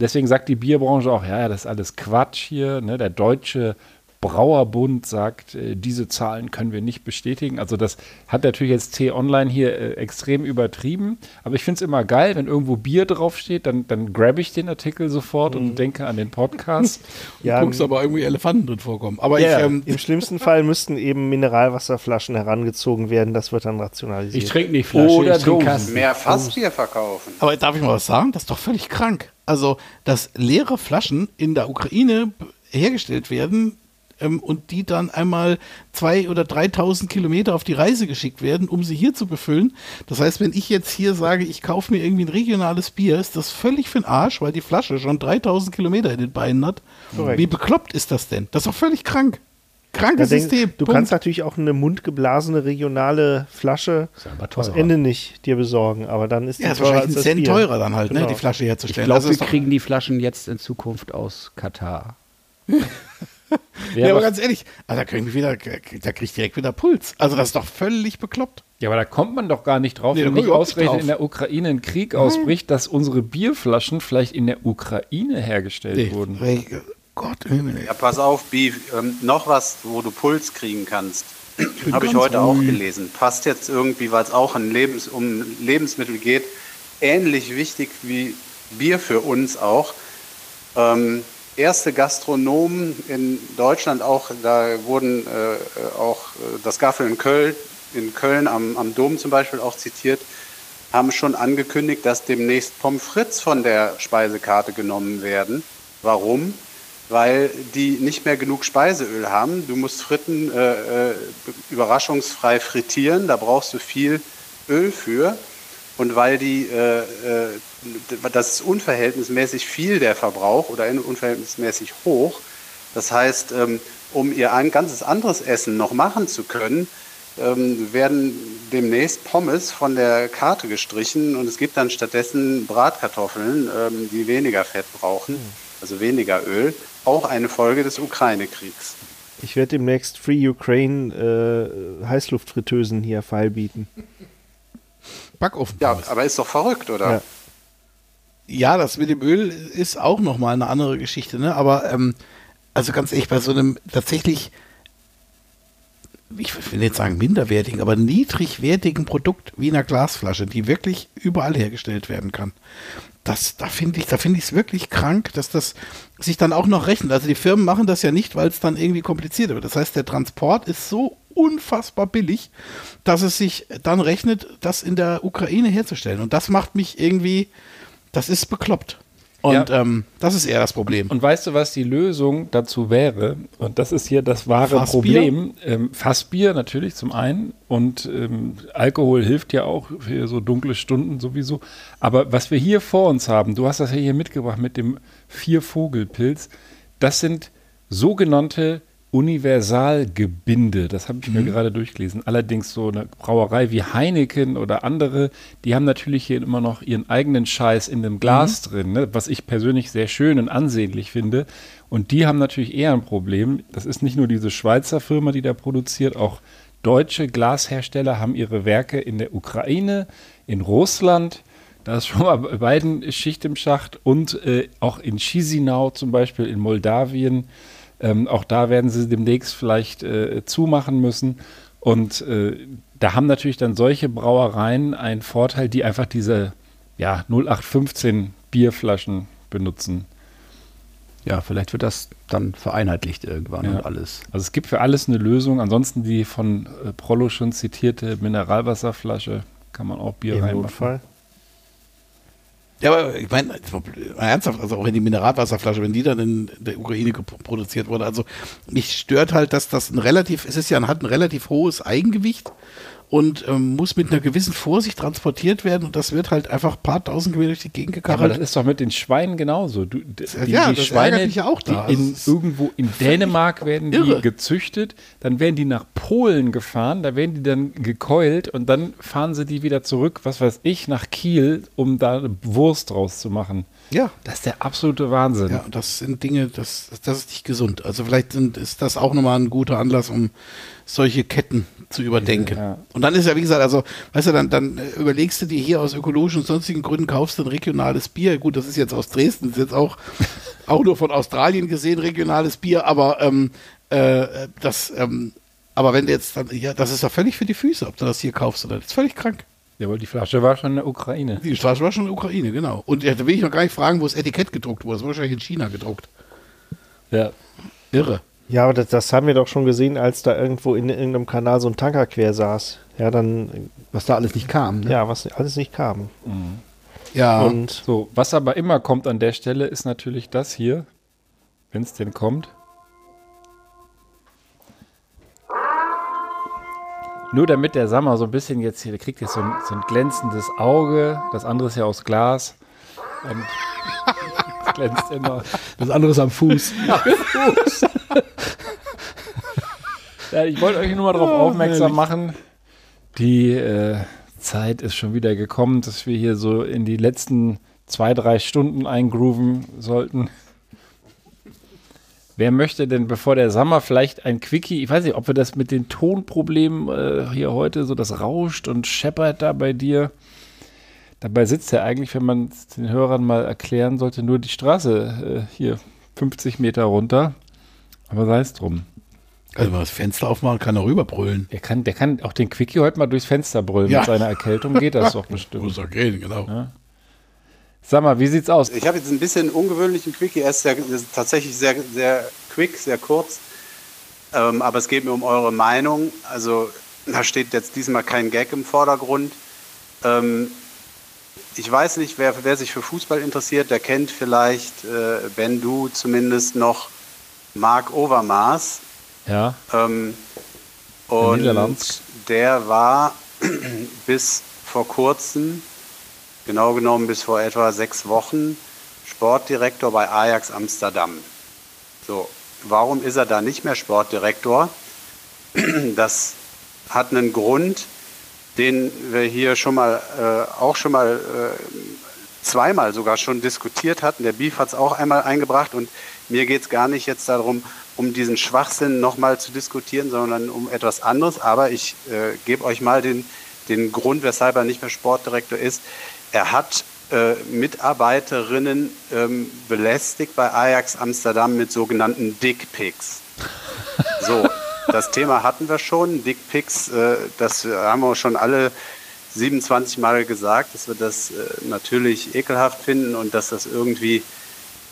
Deswegen sagt die Bierbranche auch, ja, ja, das ist alles Quatsch hier. Ne? Der deutsche Brauerbund sagt, äh, diese Zahlen können wir nicht bestätigen. Also das hat natürlich jetzt T-Online hier äh, extrem übertrieben. Aber ich finde es immer geil, wenn irgendwo Bier draufsteht, dann, dann grab ich den Artikel sofort Mhm. und denke an den Podcast. Ja, Guckst aber irgendwie Elefanten drin vorkommen. Aber Ja, ich, ähm, Im schlimmsten Fall müssten eben Mineralwasserflaschen herangezogen werden. Das wird dann rationalisiert. Ich trinke nicht Flasche, Oder ich trinke. Mehr Fassbier verkaufen. aber darf ich mal was sagen? Das ist doch völlig krank. Also, dass leere Flaschen in der Ukraine hergestellt werden, ähm, und die dann einmal zwei oder 3.000 Kilometer auf die Reise geschickt werden, um sie hier zu befüllen. Das heißt, wenn ich jetzt hier sage, ich kaufe mir irgendwie ein regionales Bier, ist das völlig für den Arsch, weil die Flasche schon 3.000 Kilometer in den Beinen hat. Korrekt. Wie bekloppt ist das denn? Das ist doch völlig krank. Krankes denk, System. du Punkt. kannst natürlich auch eine mundgeblasene regionale Flasche Ist teurer. Ende nicht dir besorgen, aber dann ist die ja, ist teurer wahrscheinlich ein das Cent teurer dann halt, ne, Genau. die Flasche Ich herzustellen. glaube, Also wir ist kriegen die Flaschen jetzt in Zukunft aus Katar. Ja, aber ganz ehrlich, also da krieg ich wieder, da krieg ich direkt wieder Puls. Also das ist doch völlig bekloppt. Ja, aber da kommt man doch gar nicht drauf, Nee, wenn nicht ausgerechnet drauf. in der Ukraine ein Krieg ausbricht, dass unsere Bierflaschen vielleicht in der Ukraine hergestellt wurden. Gott, Himmel. Ja, pass auf, Bi, ähm, noch was, wo du Puls kriegen kannst. Habe ich heute auch ruhig. gelesen. Passt jetzt irgendwie, weil es auch Lebens um Lebensmittel geht, ähnlich wichtig wie Bier für uns auch. Ähm, erste Gastronomen in Deutschland auch, da wurden äh, auch äh, das Gaffel in Köln, in Köln am, am Dom zum Beispiel auch zitiert, haben schon angekündigt, dass demnächst Pommes frites von der Speisekarte genommen werden. Warum? Weil die nicht mehr genug Speiseöl haben. Du musst Fritten äh, äh, überraschungsfrei frittieren, da brauchst du viel Öl für. Und weil die, äh, äh, das ist unverhältnismäßig viel der Verbrauch oder unverhältnismäßig hoch. Das heißt, ähm, um ihr ein ganzes anderes Essen noch machen zu können, ähm, werden demnächst Pommes von der Karte gestrichen und es gibt dann stattdessen Bratkartoffeln, ähm, die weniger Fett brauchen, also weniger Öl. Auch eine Folge des Ukraine-Kriegs. Ich werde demnächst Free Ukraine äh, Heißluftfritteusen hier feilbieten. Backofen. Ja, aber ist doch verrückt, oder? Ja. Ja, das mit dem Öl ist auch nochmal eine andere Geschichte, ne? Aber ähm, also ganz ehrlich, bei so einem tatsächlich, ich will nicht sagen minderwertigen, aber niedrigwertigen Produkt wie einer Glasflasche, die wirklich überall hergestellt werden kann. Das, da finde ich, da finde ich es wirklich krank, dass das sich dann auch noch rechnet. Also die Firmen machen das ja nicht, weil es dann irgendwie kompliziert wird. Das heißt, der Transport ist so unfassbar billig, dass es sich dann rechnet, das in der Ukraine herzustellen. Und das macht mich irgendwie, das ist bekloppt. Und Ja. ähm, das ist eher das Problem. Und weißt du, was die Lösung dazu wäre? Und das ist hier das wahre Fassbier? Problem. Ähm, Fassbier natürlich zum einen und ähm, Alkohol hilft ja auch für so dunkle Stunden sowieso. Aber was wir hier vor uns haben, du hast das ja hier mitgebracht mit dem Viervogelpilz, das sind sogenannte Universalgebinde. Das habe ich mir gerade durchgelesen. Allerdings so eine Brauerei wie Heineken oder andere, die haben natürlich hier immer noch ihren eigenen Scheiß in dem Glas drin, ne? was ich persönlich sehr schön und ansehnlich finde. Und die haben natürlich eher ein Problem. Das ist nicht nur diese Schweizer Firma, die da produziert, auch deutsche Glashersteller haben ihre Werke in der Ukraine, in Russland. Da ist schon mal bei beiden Schicht im Schacht und äh, auch in Chisinau zum Beispiel in Moldawien. Ähm, auch da werden sie demnächst vielleicht äh, zumachen müssen. Und äh, da haben natürlich dann solche Brauereien einen Vorteil, die einfach diese ja, 0815 Bierflaschen benutzen. Ja, vielleicht wird das dann vereinheitlicht irgendwann Ja. und alles. Also es gibt für alles eine Lösung. Ansonsten die von äh, Prollo schon zitierte Mineralwasserflasche kann man auch Bier Im reinmachen. Notfall. Ja, aber ich meine, ernsthaft, also auch wenn die Mineralwasserflasche, wenn die dann in der Ukraine produziert wurde, also mich stört halt, dass das ein relativ, es ist ja, hat ein relativ hohes Eigengewicht und ähm, muss mit einer gewissen Vorsicht transportiert werden und das wird halt einfach ein paar tausend Kilometer durch die Gegend Ja, aber das gekarrt. ist doch mit den Schweinen genauso. Du, die, Ja, die das Schweine, ja auch da. Die in, irgendwo in Dänemark werden die irre. gezüchtet, dann werden die nach Polen gefahren, da werden die dann gekeult und dann fahren sie die wieder zurück, was weiß ich, nach Kiel, um da eine Wurst draus zu machen. ja. Das ist der absolute Wahnsinn. Ja, das sind Dinge, das, das ist nicht gesund. Also vielleicht sind, ist das auch nochmal ein guter Anlass, um solche Ketten zu überdenken. Ja. Und dann ist ja, wie gesagt, also, weißt du, dann, dann äh, überlegst du dir hier aus ökologischen und sonstigen Gründen, kaufst du ein regionales Bier. Gut, das ist jetzt aus Dresden, das ist jetzt auch, auch nur von Australien gesehen, regionales Bier, aber ähm, äh, das, ähm, aber wenn du jetzt dann, ja, das ist ja völlig für die Füße, ob du das hier kaufst oder nicht. Das ist völlig krank. Ja, weil die Flasche war schon in der Ukraine. Die Straße war schon in der Ukraine, genau. Und ja, da will ich noch gar nicht fragen, wo das Etikett gedruckt wurde. Das war wahrscheinlich in China gedruckt. Ja. Irre. Ja, aber das, das haben wir doch schon gesehen, als da irgendwo in irgendeinem Kanal so ein Tanker quer saß. Ja, dann. Was da alles nicht kam, ne? Ja, was alles nicht kam. Mhm. Ja. Und so, was aber immer kommt an der Stelle, ist natürlich das hier, wenn es denn kommt. Nur damit der Sammer so ein bisschen jetzt hier, der kriegt jetzt so ein, so ein glänzendes Auge. Das andere ist ja aus Glas. Und glänzt immer. Das andere ist am Fuß. Am Fuß. Ja, ich wollte euch nur mal darauf aufmerksam machen. Die äh, Zeit ist schon wieder gekommen, dass wir hier so in die letzten zwei, drei Stunden eingrooven sollten. Wer möchte denn, bevor der Sommer vielleicht ein Quickie, ich weiß nicht, ob wir das mit den Tonproblemen äh, hier heute so, das rauscht und scheppert da bei dir. Dabei sitzt er eigentlich, wenn man es den Hörern mal erklären sollte, nur die Straße äh, hier 50 Meter runter. Aber sei es drum. Also wenn wir das Fenster aufmachen, kann er rüberbrüllen. Der kann, der kann auch den Quickie heute mal durchs Fenster brüllen. Ja. Mit seiner Erkältung geht das doch bestimmt. Muss er gehen, genau. Sag mal, wie sieht's aus? Ich habe jetzt ein bisschen ungewöhnlichen Quickie. Er ist, sehr, ist tatsächlich sehr, sehr quick, sehr kurz. Ähm, aber es geht mir um eure Meinung. Also da steht jetzt diesmal kein Gag im Vordergrund. Ähm, ich weiß nicht, wer, wer sich für Fußball interessiert, der kennt vielleicht, äh, Ben, du zumindest noch Marc Overmars. Ja, Ähm, und der war bis vor kurzem, genau genommen bis vor etwa sechs Wochen, Sportdirektor bei Ajax Amsterdam. So, warum ist er da nicht mehr Sportdirektor? Das hat einen Grund, den wir hier schon mal äh, auch schon mal äh, zweimal sogar schon diskutiert hatten. Der Beef hat es auch einmal eingebracht und mir geht es gar nicht jetzt darum, um diesen Schwachsinn nochmal zu diskutieren, sondern um etwas anderes. Aber ich äh, gebe euch mal den, den Grund, weshalb er nicht mehr Sportdirektor ist. Er hat äh, Mitarbeiterinnen ähm, belästigt bei Ajax Amsterdam mit sogenannten Dickpics. So, das Thema hatten wir schon. Dickpics, äh, das haben wir schon alle 27 Mal gesagt, dass wir das äh, natürlich ekelhaft finden und dass das irgendwie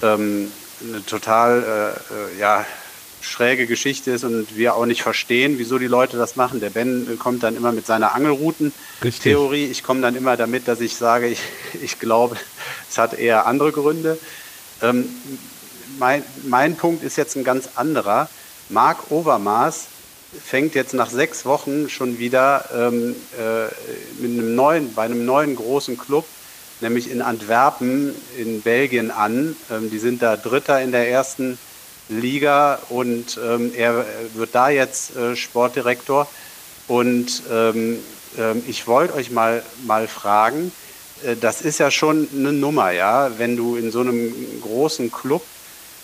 ähm, eine total äh, äh, ja, schräge Geschichte ist und wir auch nicht verstehen, wieso die Leute das machen. Der Ben kommt dann immer mit seiner Angelrouten-Theorie. Ich komme dann immer damit, dass ich sage, ich, ich glaube, es hat eher andere Gründe. Ähm, mein, mein Punkt ist jetzt ein ganz anderer. Marc Overmars fängt jetzt nach sechs Wochen schon wieder ähm, äh, mit einem neuen, bei einem neuen großen Club, nämlich in Antwerpen in Belgien an. Ähm, die sind da Dritter in der ersten Liga und ähm, er wird da jetzt äh, Sportdirektor. Und ähm, ähm, ich wollte euch mal, mal fragen, äh, das ist ja schon eine Nummer, ja, wenn du in so einem großen Club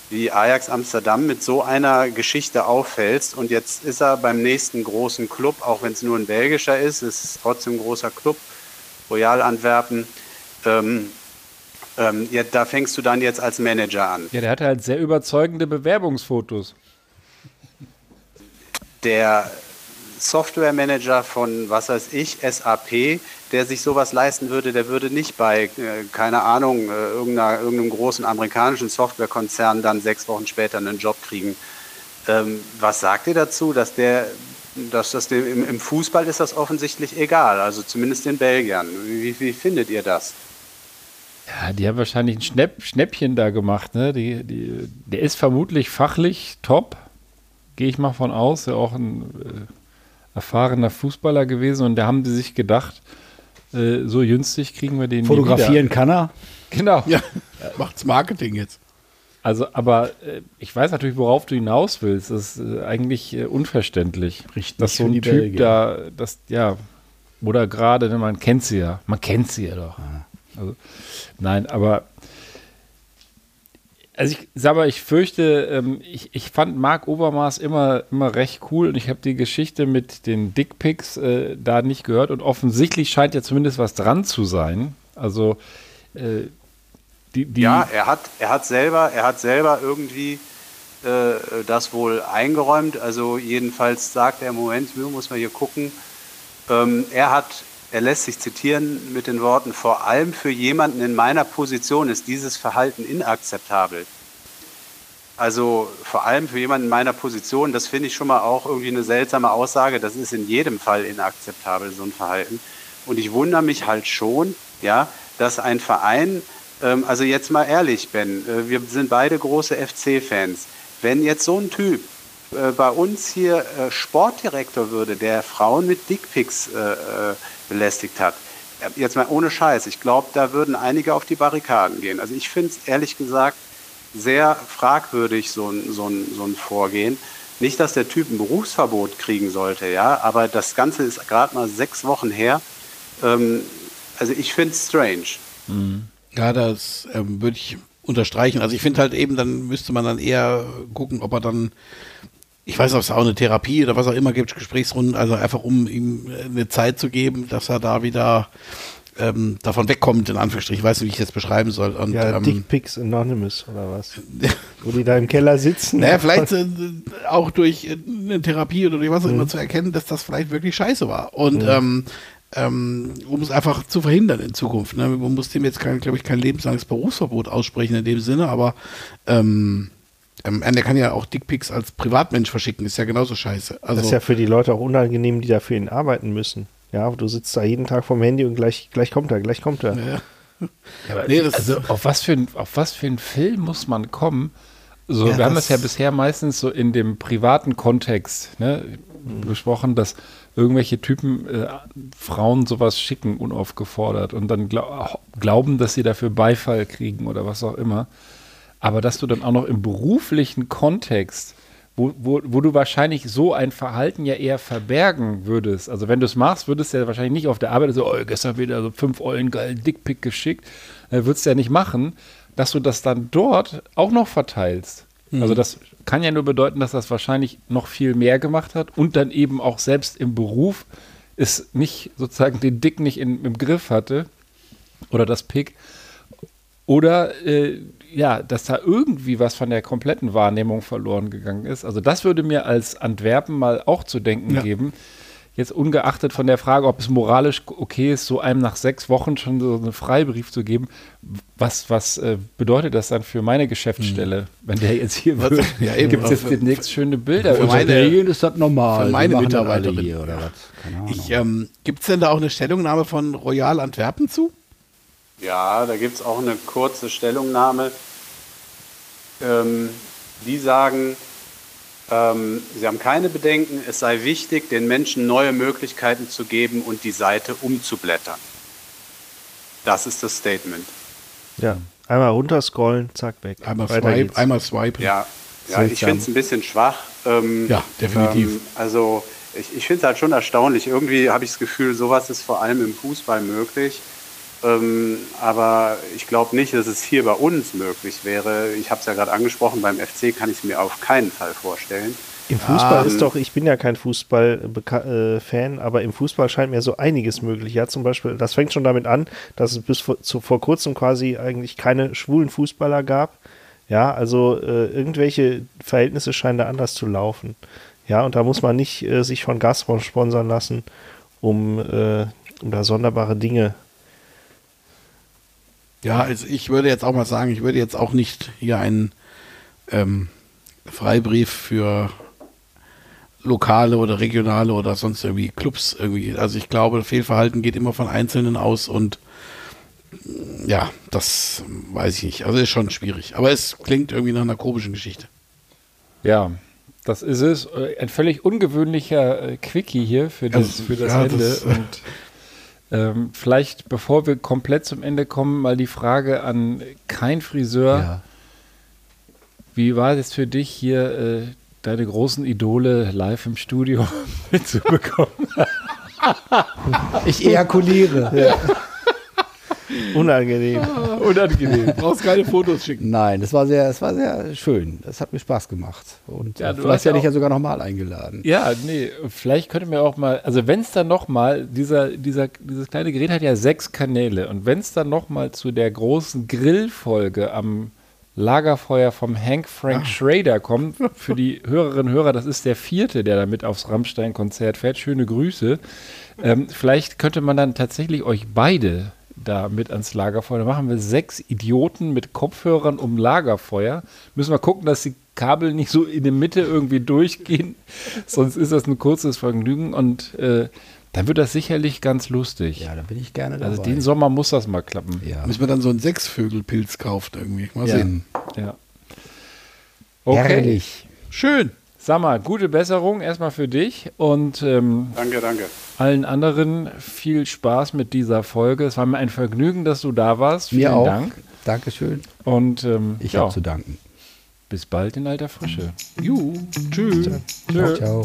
wie Ajax Amsterdam mit so einer Geschichte auffällst und jetzt ist er beim nächsten großen Club, auch wenn es nur ein belgischer ist, es ist trotzdem ein großer Club, Royal Antwerpen. Ähm, ähm, ja, da fängst du dann jetzt als Manager an. ja, der hatte halt sehr überzeugende Bewerbungsfotos. Der Softwaremanager von, was weiß ich, SAP, der sich sowas leisten würde, der würde nicht bei, äh, keine Ahnung, äh, irgendeinem großen amerikanischen Softwarekonzern dann sechs Wochen später einen Job kriegen. Ähm, was sagt ihr dazu, dass der, dass das dem, im, im Fußball ist das offensichtlich egal, also zumindest den Belgiern. Wie, wie findet ihr das? Ja, die haben wahrscheinlich ein Schnäpp, Schnäppchen da gemacht. Ne? Die, die, der ist vermutlich fachlich top, gehe ich mal von aus. Ja, auch ein äh, erfahrener Fußballer gewesen. Und da haben die sich gedacht, äh, so günstig kriegen wir den Fotografieren kann er. Genau. Ja, macht's Marketing jetzt. Also, aber äh, ich weiß natürlich, worauf du hinaus willst. Das ist äh, eigentlich äh, unverständlich. Richtig dass so ein die Typ Belgier. da, das, ja, oder gerade, man kennt sie ja. Man kennt sie ja doch. Also, nein, aber also ich sag mal, ich fürchte, ähm, ich, ich fand Marc Obermaß immer, immer recht cool und ich habe die Geschichte mit den Dickpics äh, da nicht gehört und offensichtlich scheint ja zumindest was dran zu sein. Also äh, die, die Ja, er hat, er hat selber, er hat selber irgendwie äh, das wohl eingeräumt. Also jedenfalls sagt er, Moment, muss man hier gucken. Ähm, er hat, er lässt sich zitieren mit den Worten, vor allem für jemanden in meiner Position ist dieses Verhalten inakzeptabel. Also vor allem für jemanden in meiner Position, das finde ich schon mal auch irgendwie eine seltsame Aussage. Das ist in jedem Fall inakzeptabel, so ein Verhalten. Und ich wundere mich halt schon, ja, dass ein Verein, ähm, also jetzt mal ehrlich, Ben, äh, wir sind beide große FC-Fans. Wenn jetzt so ein Typ äh, bei uns hier äh, Sportdirektor würde, der Frauen mit Dickpics äh, äh, belästigt hat, jetzt mal ohne Scheiß, ich glaube, da würden einige auf die Barrikaden gehen. Also ich finde es ehrlich gesagt sehr fragwürdig, so ein, so, so ein Vorgehen. Nicht, dass der Typ ein Berufsverbot kriegen sollte, ja, aber das Ganze ist gerade mal sechs Wochen her. Ähm, also ich finde es strange. Ja, das ähm, würde ich unterstreichen. Also ich finde halt eben, dann müsste man dann eher gucken, ob er dann, ich weiß, ob es auch eine Therapie oder was auch immer gibt, Gesprächsrunden, also einfach um ihm äh, eine Zeit zu geben, dass er da wieder ähm, davon wegkommt, in Anführungsstrichen. Ich weiß nicht, wie ich das beschreiben soll. Und, Ja, ähm, Dickpics Anonymous oder was? Wo die da im Keller sitzen. naja, vielleicht äh, auch durch äh, eine Therapie oder durch was auch Mhm. immer zu erkennen, dass das vielleicht wirklich scheiße war. Und ähm, ähm, um es einfach zu verhindern in Zukunft. Ne? Man muss dem jetzt, glaube ich, kein lebenslanges Berufsverbot aussprechen in dem Sinne, aber ähm, ähm, der kann ja auch Dickpics als Privatmensch verschicken, ist ja genauso scheiße. Also, Das ist ja für die Leute auch unangenehm, die da für ihn arbeiten müssen. Ja, du sitzt da jeden Tag vorm Handy und gleich, gleich kommt er, gleich kommt er. ja. Nee, das- also auf was, für ein, auf was für einen Film muss man kommen? So, Ja, wir haben das das- ja bisher meistens so in dem privaten Kontext ne, besprochen, dass irgendwelche Typen äh, Frauen sowas schicken, unaufgefordert und dann glau glauben, dass sie dafür Beifall kriegen oder was auch immer. Aber dass du dann auch noch im beruflichen Kontext, wo, wo, wo du wahrscheinlich so ein Verhalten ja eher verbergen würdest. Also wenn du es machst, würdest du ja wahrscheinlich nicht auf der Arbeit so, oh, gestern wieder so fünf Eulen geilen Dickpick geschickt. Äh, würdest du ja nicht machen, dass du das dann dort auch noch verteilst. Also das kann ja nur bedeuten, dass das wahrscheinlich noch viel mehr gemacht hat und dann eben auch selbst im Beruf es nicht sozusagen den Dick nicht in, im Griff hatte oder das Pick. Oder äh, ja, dass da irgendwie was von der kompletten Wahrnehmung verloren gegangen ist. Also das würde mir als Antwerpen mal auch zu denken Ja. geben. Jetzt ungeachtet von der Frage, ob es moralisch okay ist, so einem nach sechs Wochen schon so einen Freibrief zu geben, was, was äh, bedeutet das dann für meine Geschäftsstelle, wenn der jetzt hier Was- wird? ja. Gibt es jetzt demnächst schöne Bilder? für meine- Regeln ist das normal. für meine Mitarbeiterin. hier oder was? Keine Ahnung. Ich, ähm, Gibt es denn da auch eine Stellungnahme von Royal Antwerpen zu? Ja, da gibt es auch eine kurze Stellungnahme. Ähm, die sagen, ähm, sie haben keine Bedenken, es sei wichtig, den Menschen neue Möglichkeiten zu geben und die Seite umzublättern. Das ist das Statement. Ja, einmal runterscrollen, zack, weg. Einmal swipe, einmal swipen. Ja, ja ich finde es ein bisschen schwach. Ähm, Ja, definitiv. Ähm, also ich, ich finde es halt schon erstaunlich. Irgendwie habe ich das Gefühl, sowas ist vor allem im Fußball möglich. Ähm, aber ich glaube nicht, dass es hier bei uns möglich wäre. Ich habe es ja gerade angesprochen, beim FC kann ich es mir auf keinen Fall vorstellen. Im Fußball Ah, ist doch, ich bin ja kein Fußball-Fan, aber im Fußball scheint mir so einiges möglich. Ja, zum Beispiel, das fängt schon damit an, dass es bis vor, zu, vor kurzem quasi eigentlich keine schwulen Fußballer gab. Ja, also äh, irgendwelche Verhältnisse scheinen da anders zu laufen. Ja, und da muss man nicht äh, sich von Gazprom sponsern lassen, um, äh, um da sonderbare Dinge. Ja, also ich würde jetzt auch mal sagen, ich würde jetzt auch nicht hier einen ähm, Freibrief für lokale oder regionale oder sonst irgendwie Clubs irgendwie. Also ich glaube, Fehlverhalten geht immer von Einzelnen aus und ja, das weiß ich nicht. Also ist schon schwierig. Aber es klingt irgendwie nach einer komischen Geschichte. Ja, das ist es. Ein völlig ungewöhnlicher äh, Quickie hier für das, Also, für das ja, Ende. das- Und ähm, vielleicht, bevor wir komplett zum Ende kommen, mal die Frage an kein Friseur. Ja. Wie war es für dich hier, äh, deine großen Idole live im Studio mitzubekommen? Ich ejakuliere. Unangenehm. Unangenehm. Du brauchst keine Fotos schicken. Nein, das war sehr, es war sehr schön. Das hat mir Spaß gemacht. Und Ja, äh, du vielleicht hast ja werde ich ja sogar nochmal eingeladen. Ja, nee, vielleicht könnte mir auch mal, also wenn es dann nochmal, dieser, dieser, dieses kleine Gerät hat ja sechs Kanäle und wenn es dann nochmal zu der großen Grillfolge am Lagerfeuer vom Hank Frank Schrader kommt, für die Hörerinnen und Hörer, das ist der vierte, der da mit aufs Rammstein-Konzert fährt. Schöne Grüße. Ähm, vielleicht könnte man dann tatsächlich euch beide da mit ans Lagerfeuer. Da machen wir sechs Idioten mit Kopfhörern um Lagerfeuer. Müssen wir gucken, dass die Kabel nicht so in der Mitte irgendwie durchgehen. Sonst ist das ein kurzes Vergnügen und äh, dann wird das sicherlich ganz lustig. Ja, da bin ich gerne dabei. also den Sommer muss das mal klappen. ja. Müssen wir dann so einen Sechsvögelpilz kaufen irgendwie. Mal Ja. sehen. Ja. Okay. Herrlich. Schön. Sag mal, gute Besserung erstmal für dich und ähm, Danke, danke. allen anderen viel Spaß mit dieser Folge. Es war mir ein Vergnügen, dass du da warst. Vielen Mir auch. Dank. Dankeschön. Und ähm, Ich ja, habe zu danken. bis bald in alter Frische. Juhu. Tschüss. Tschö. Ciao, ciao.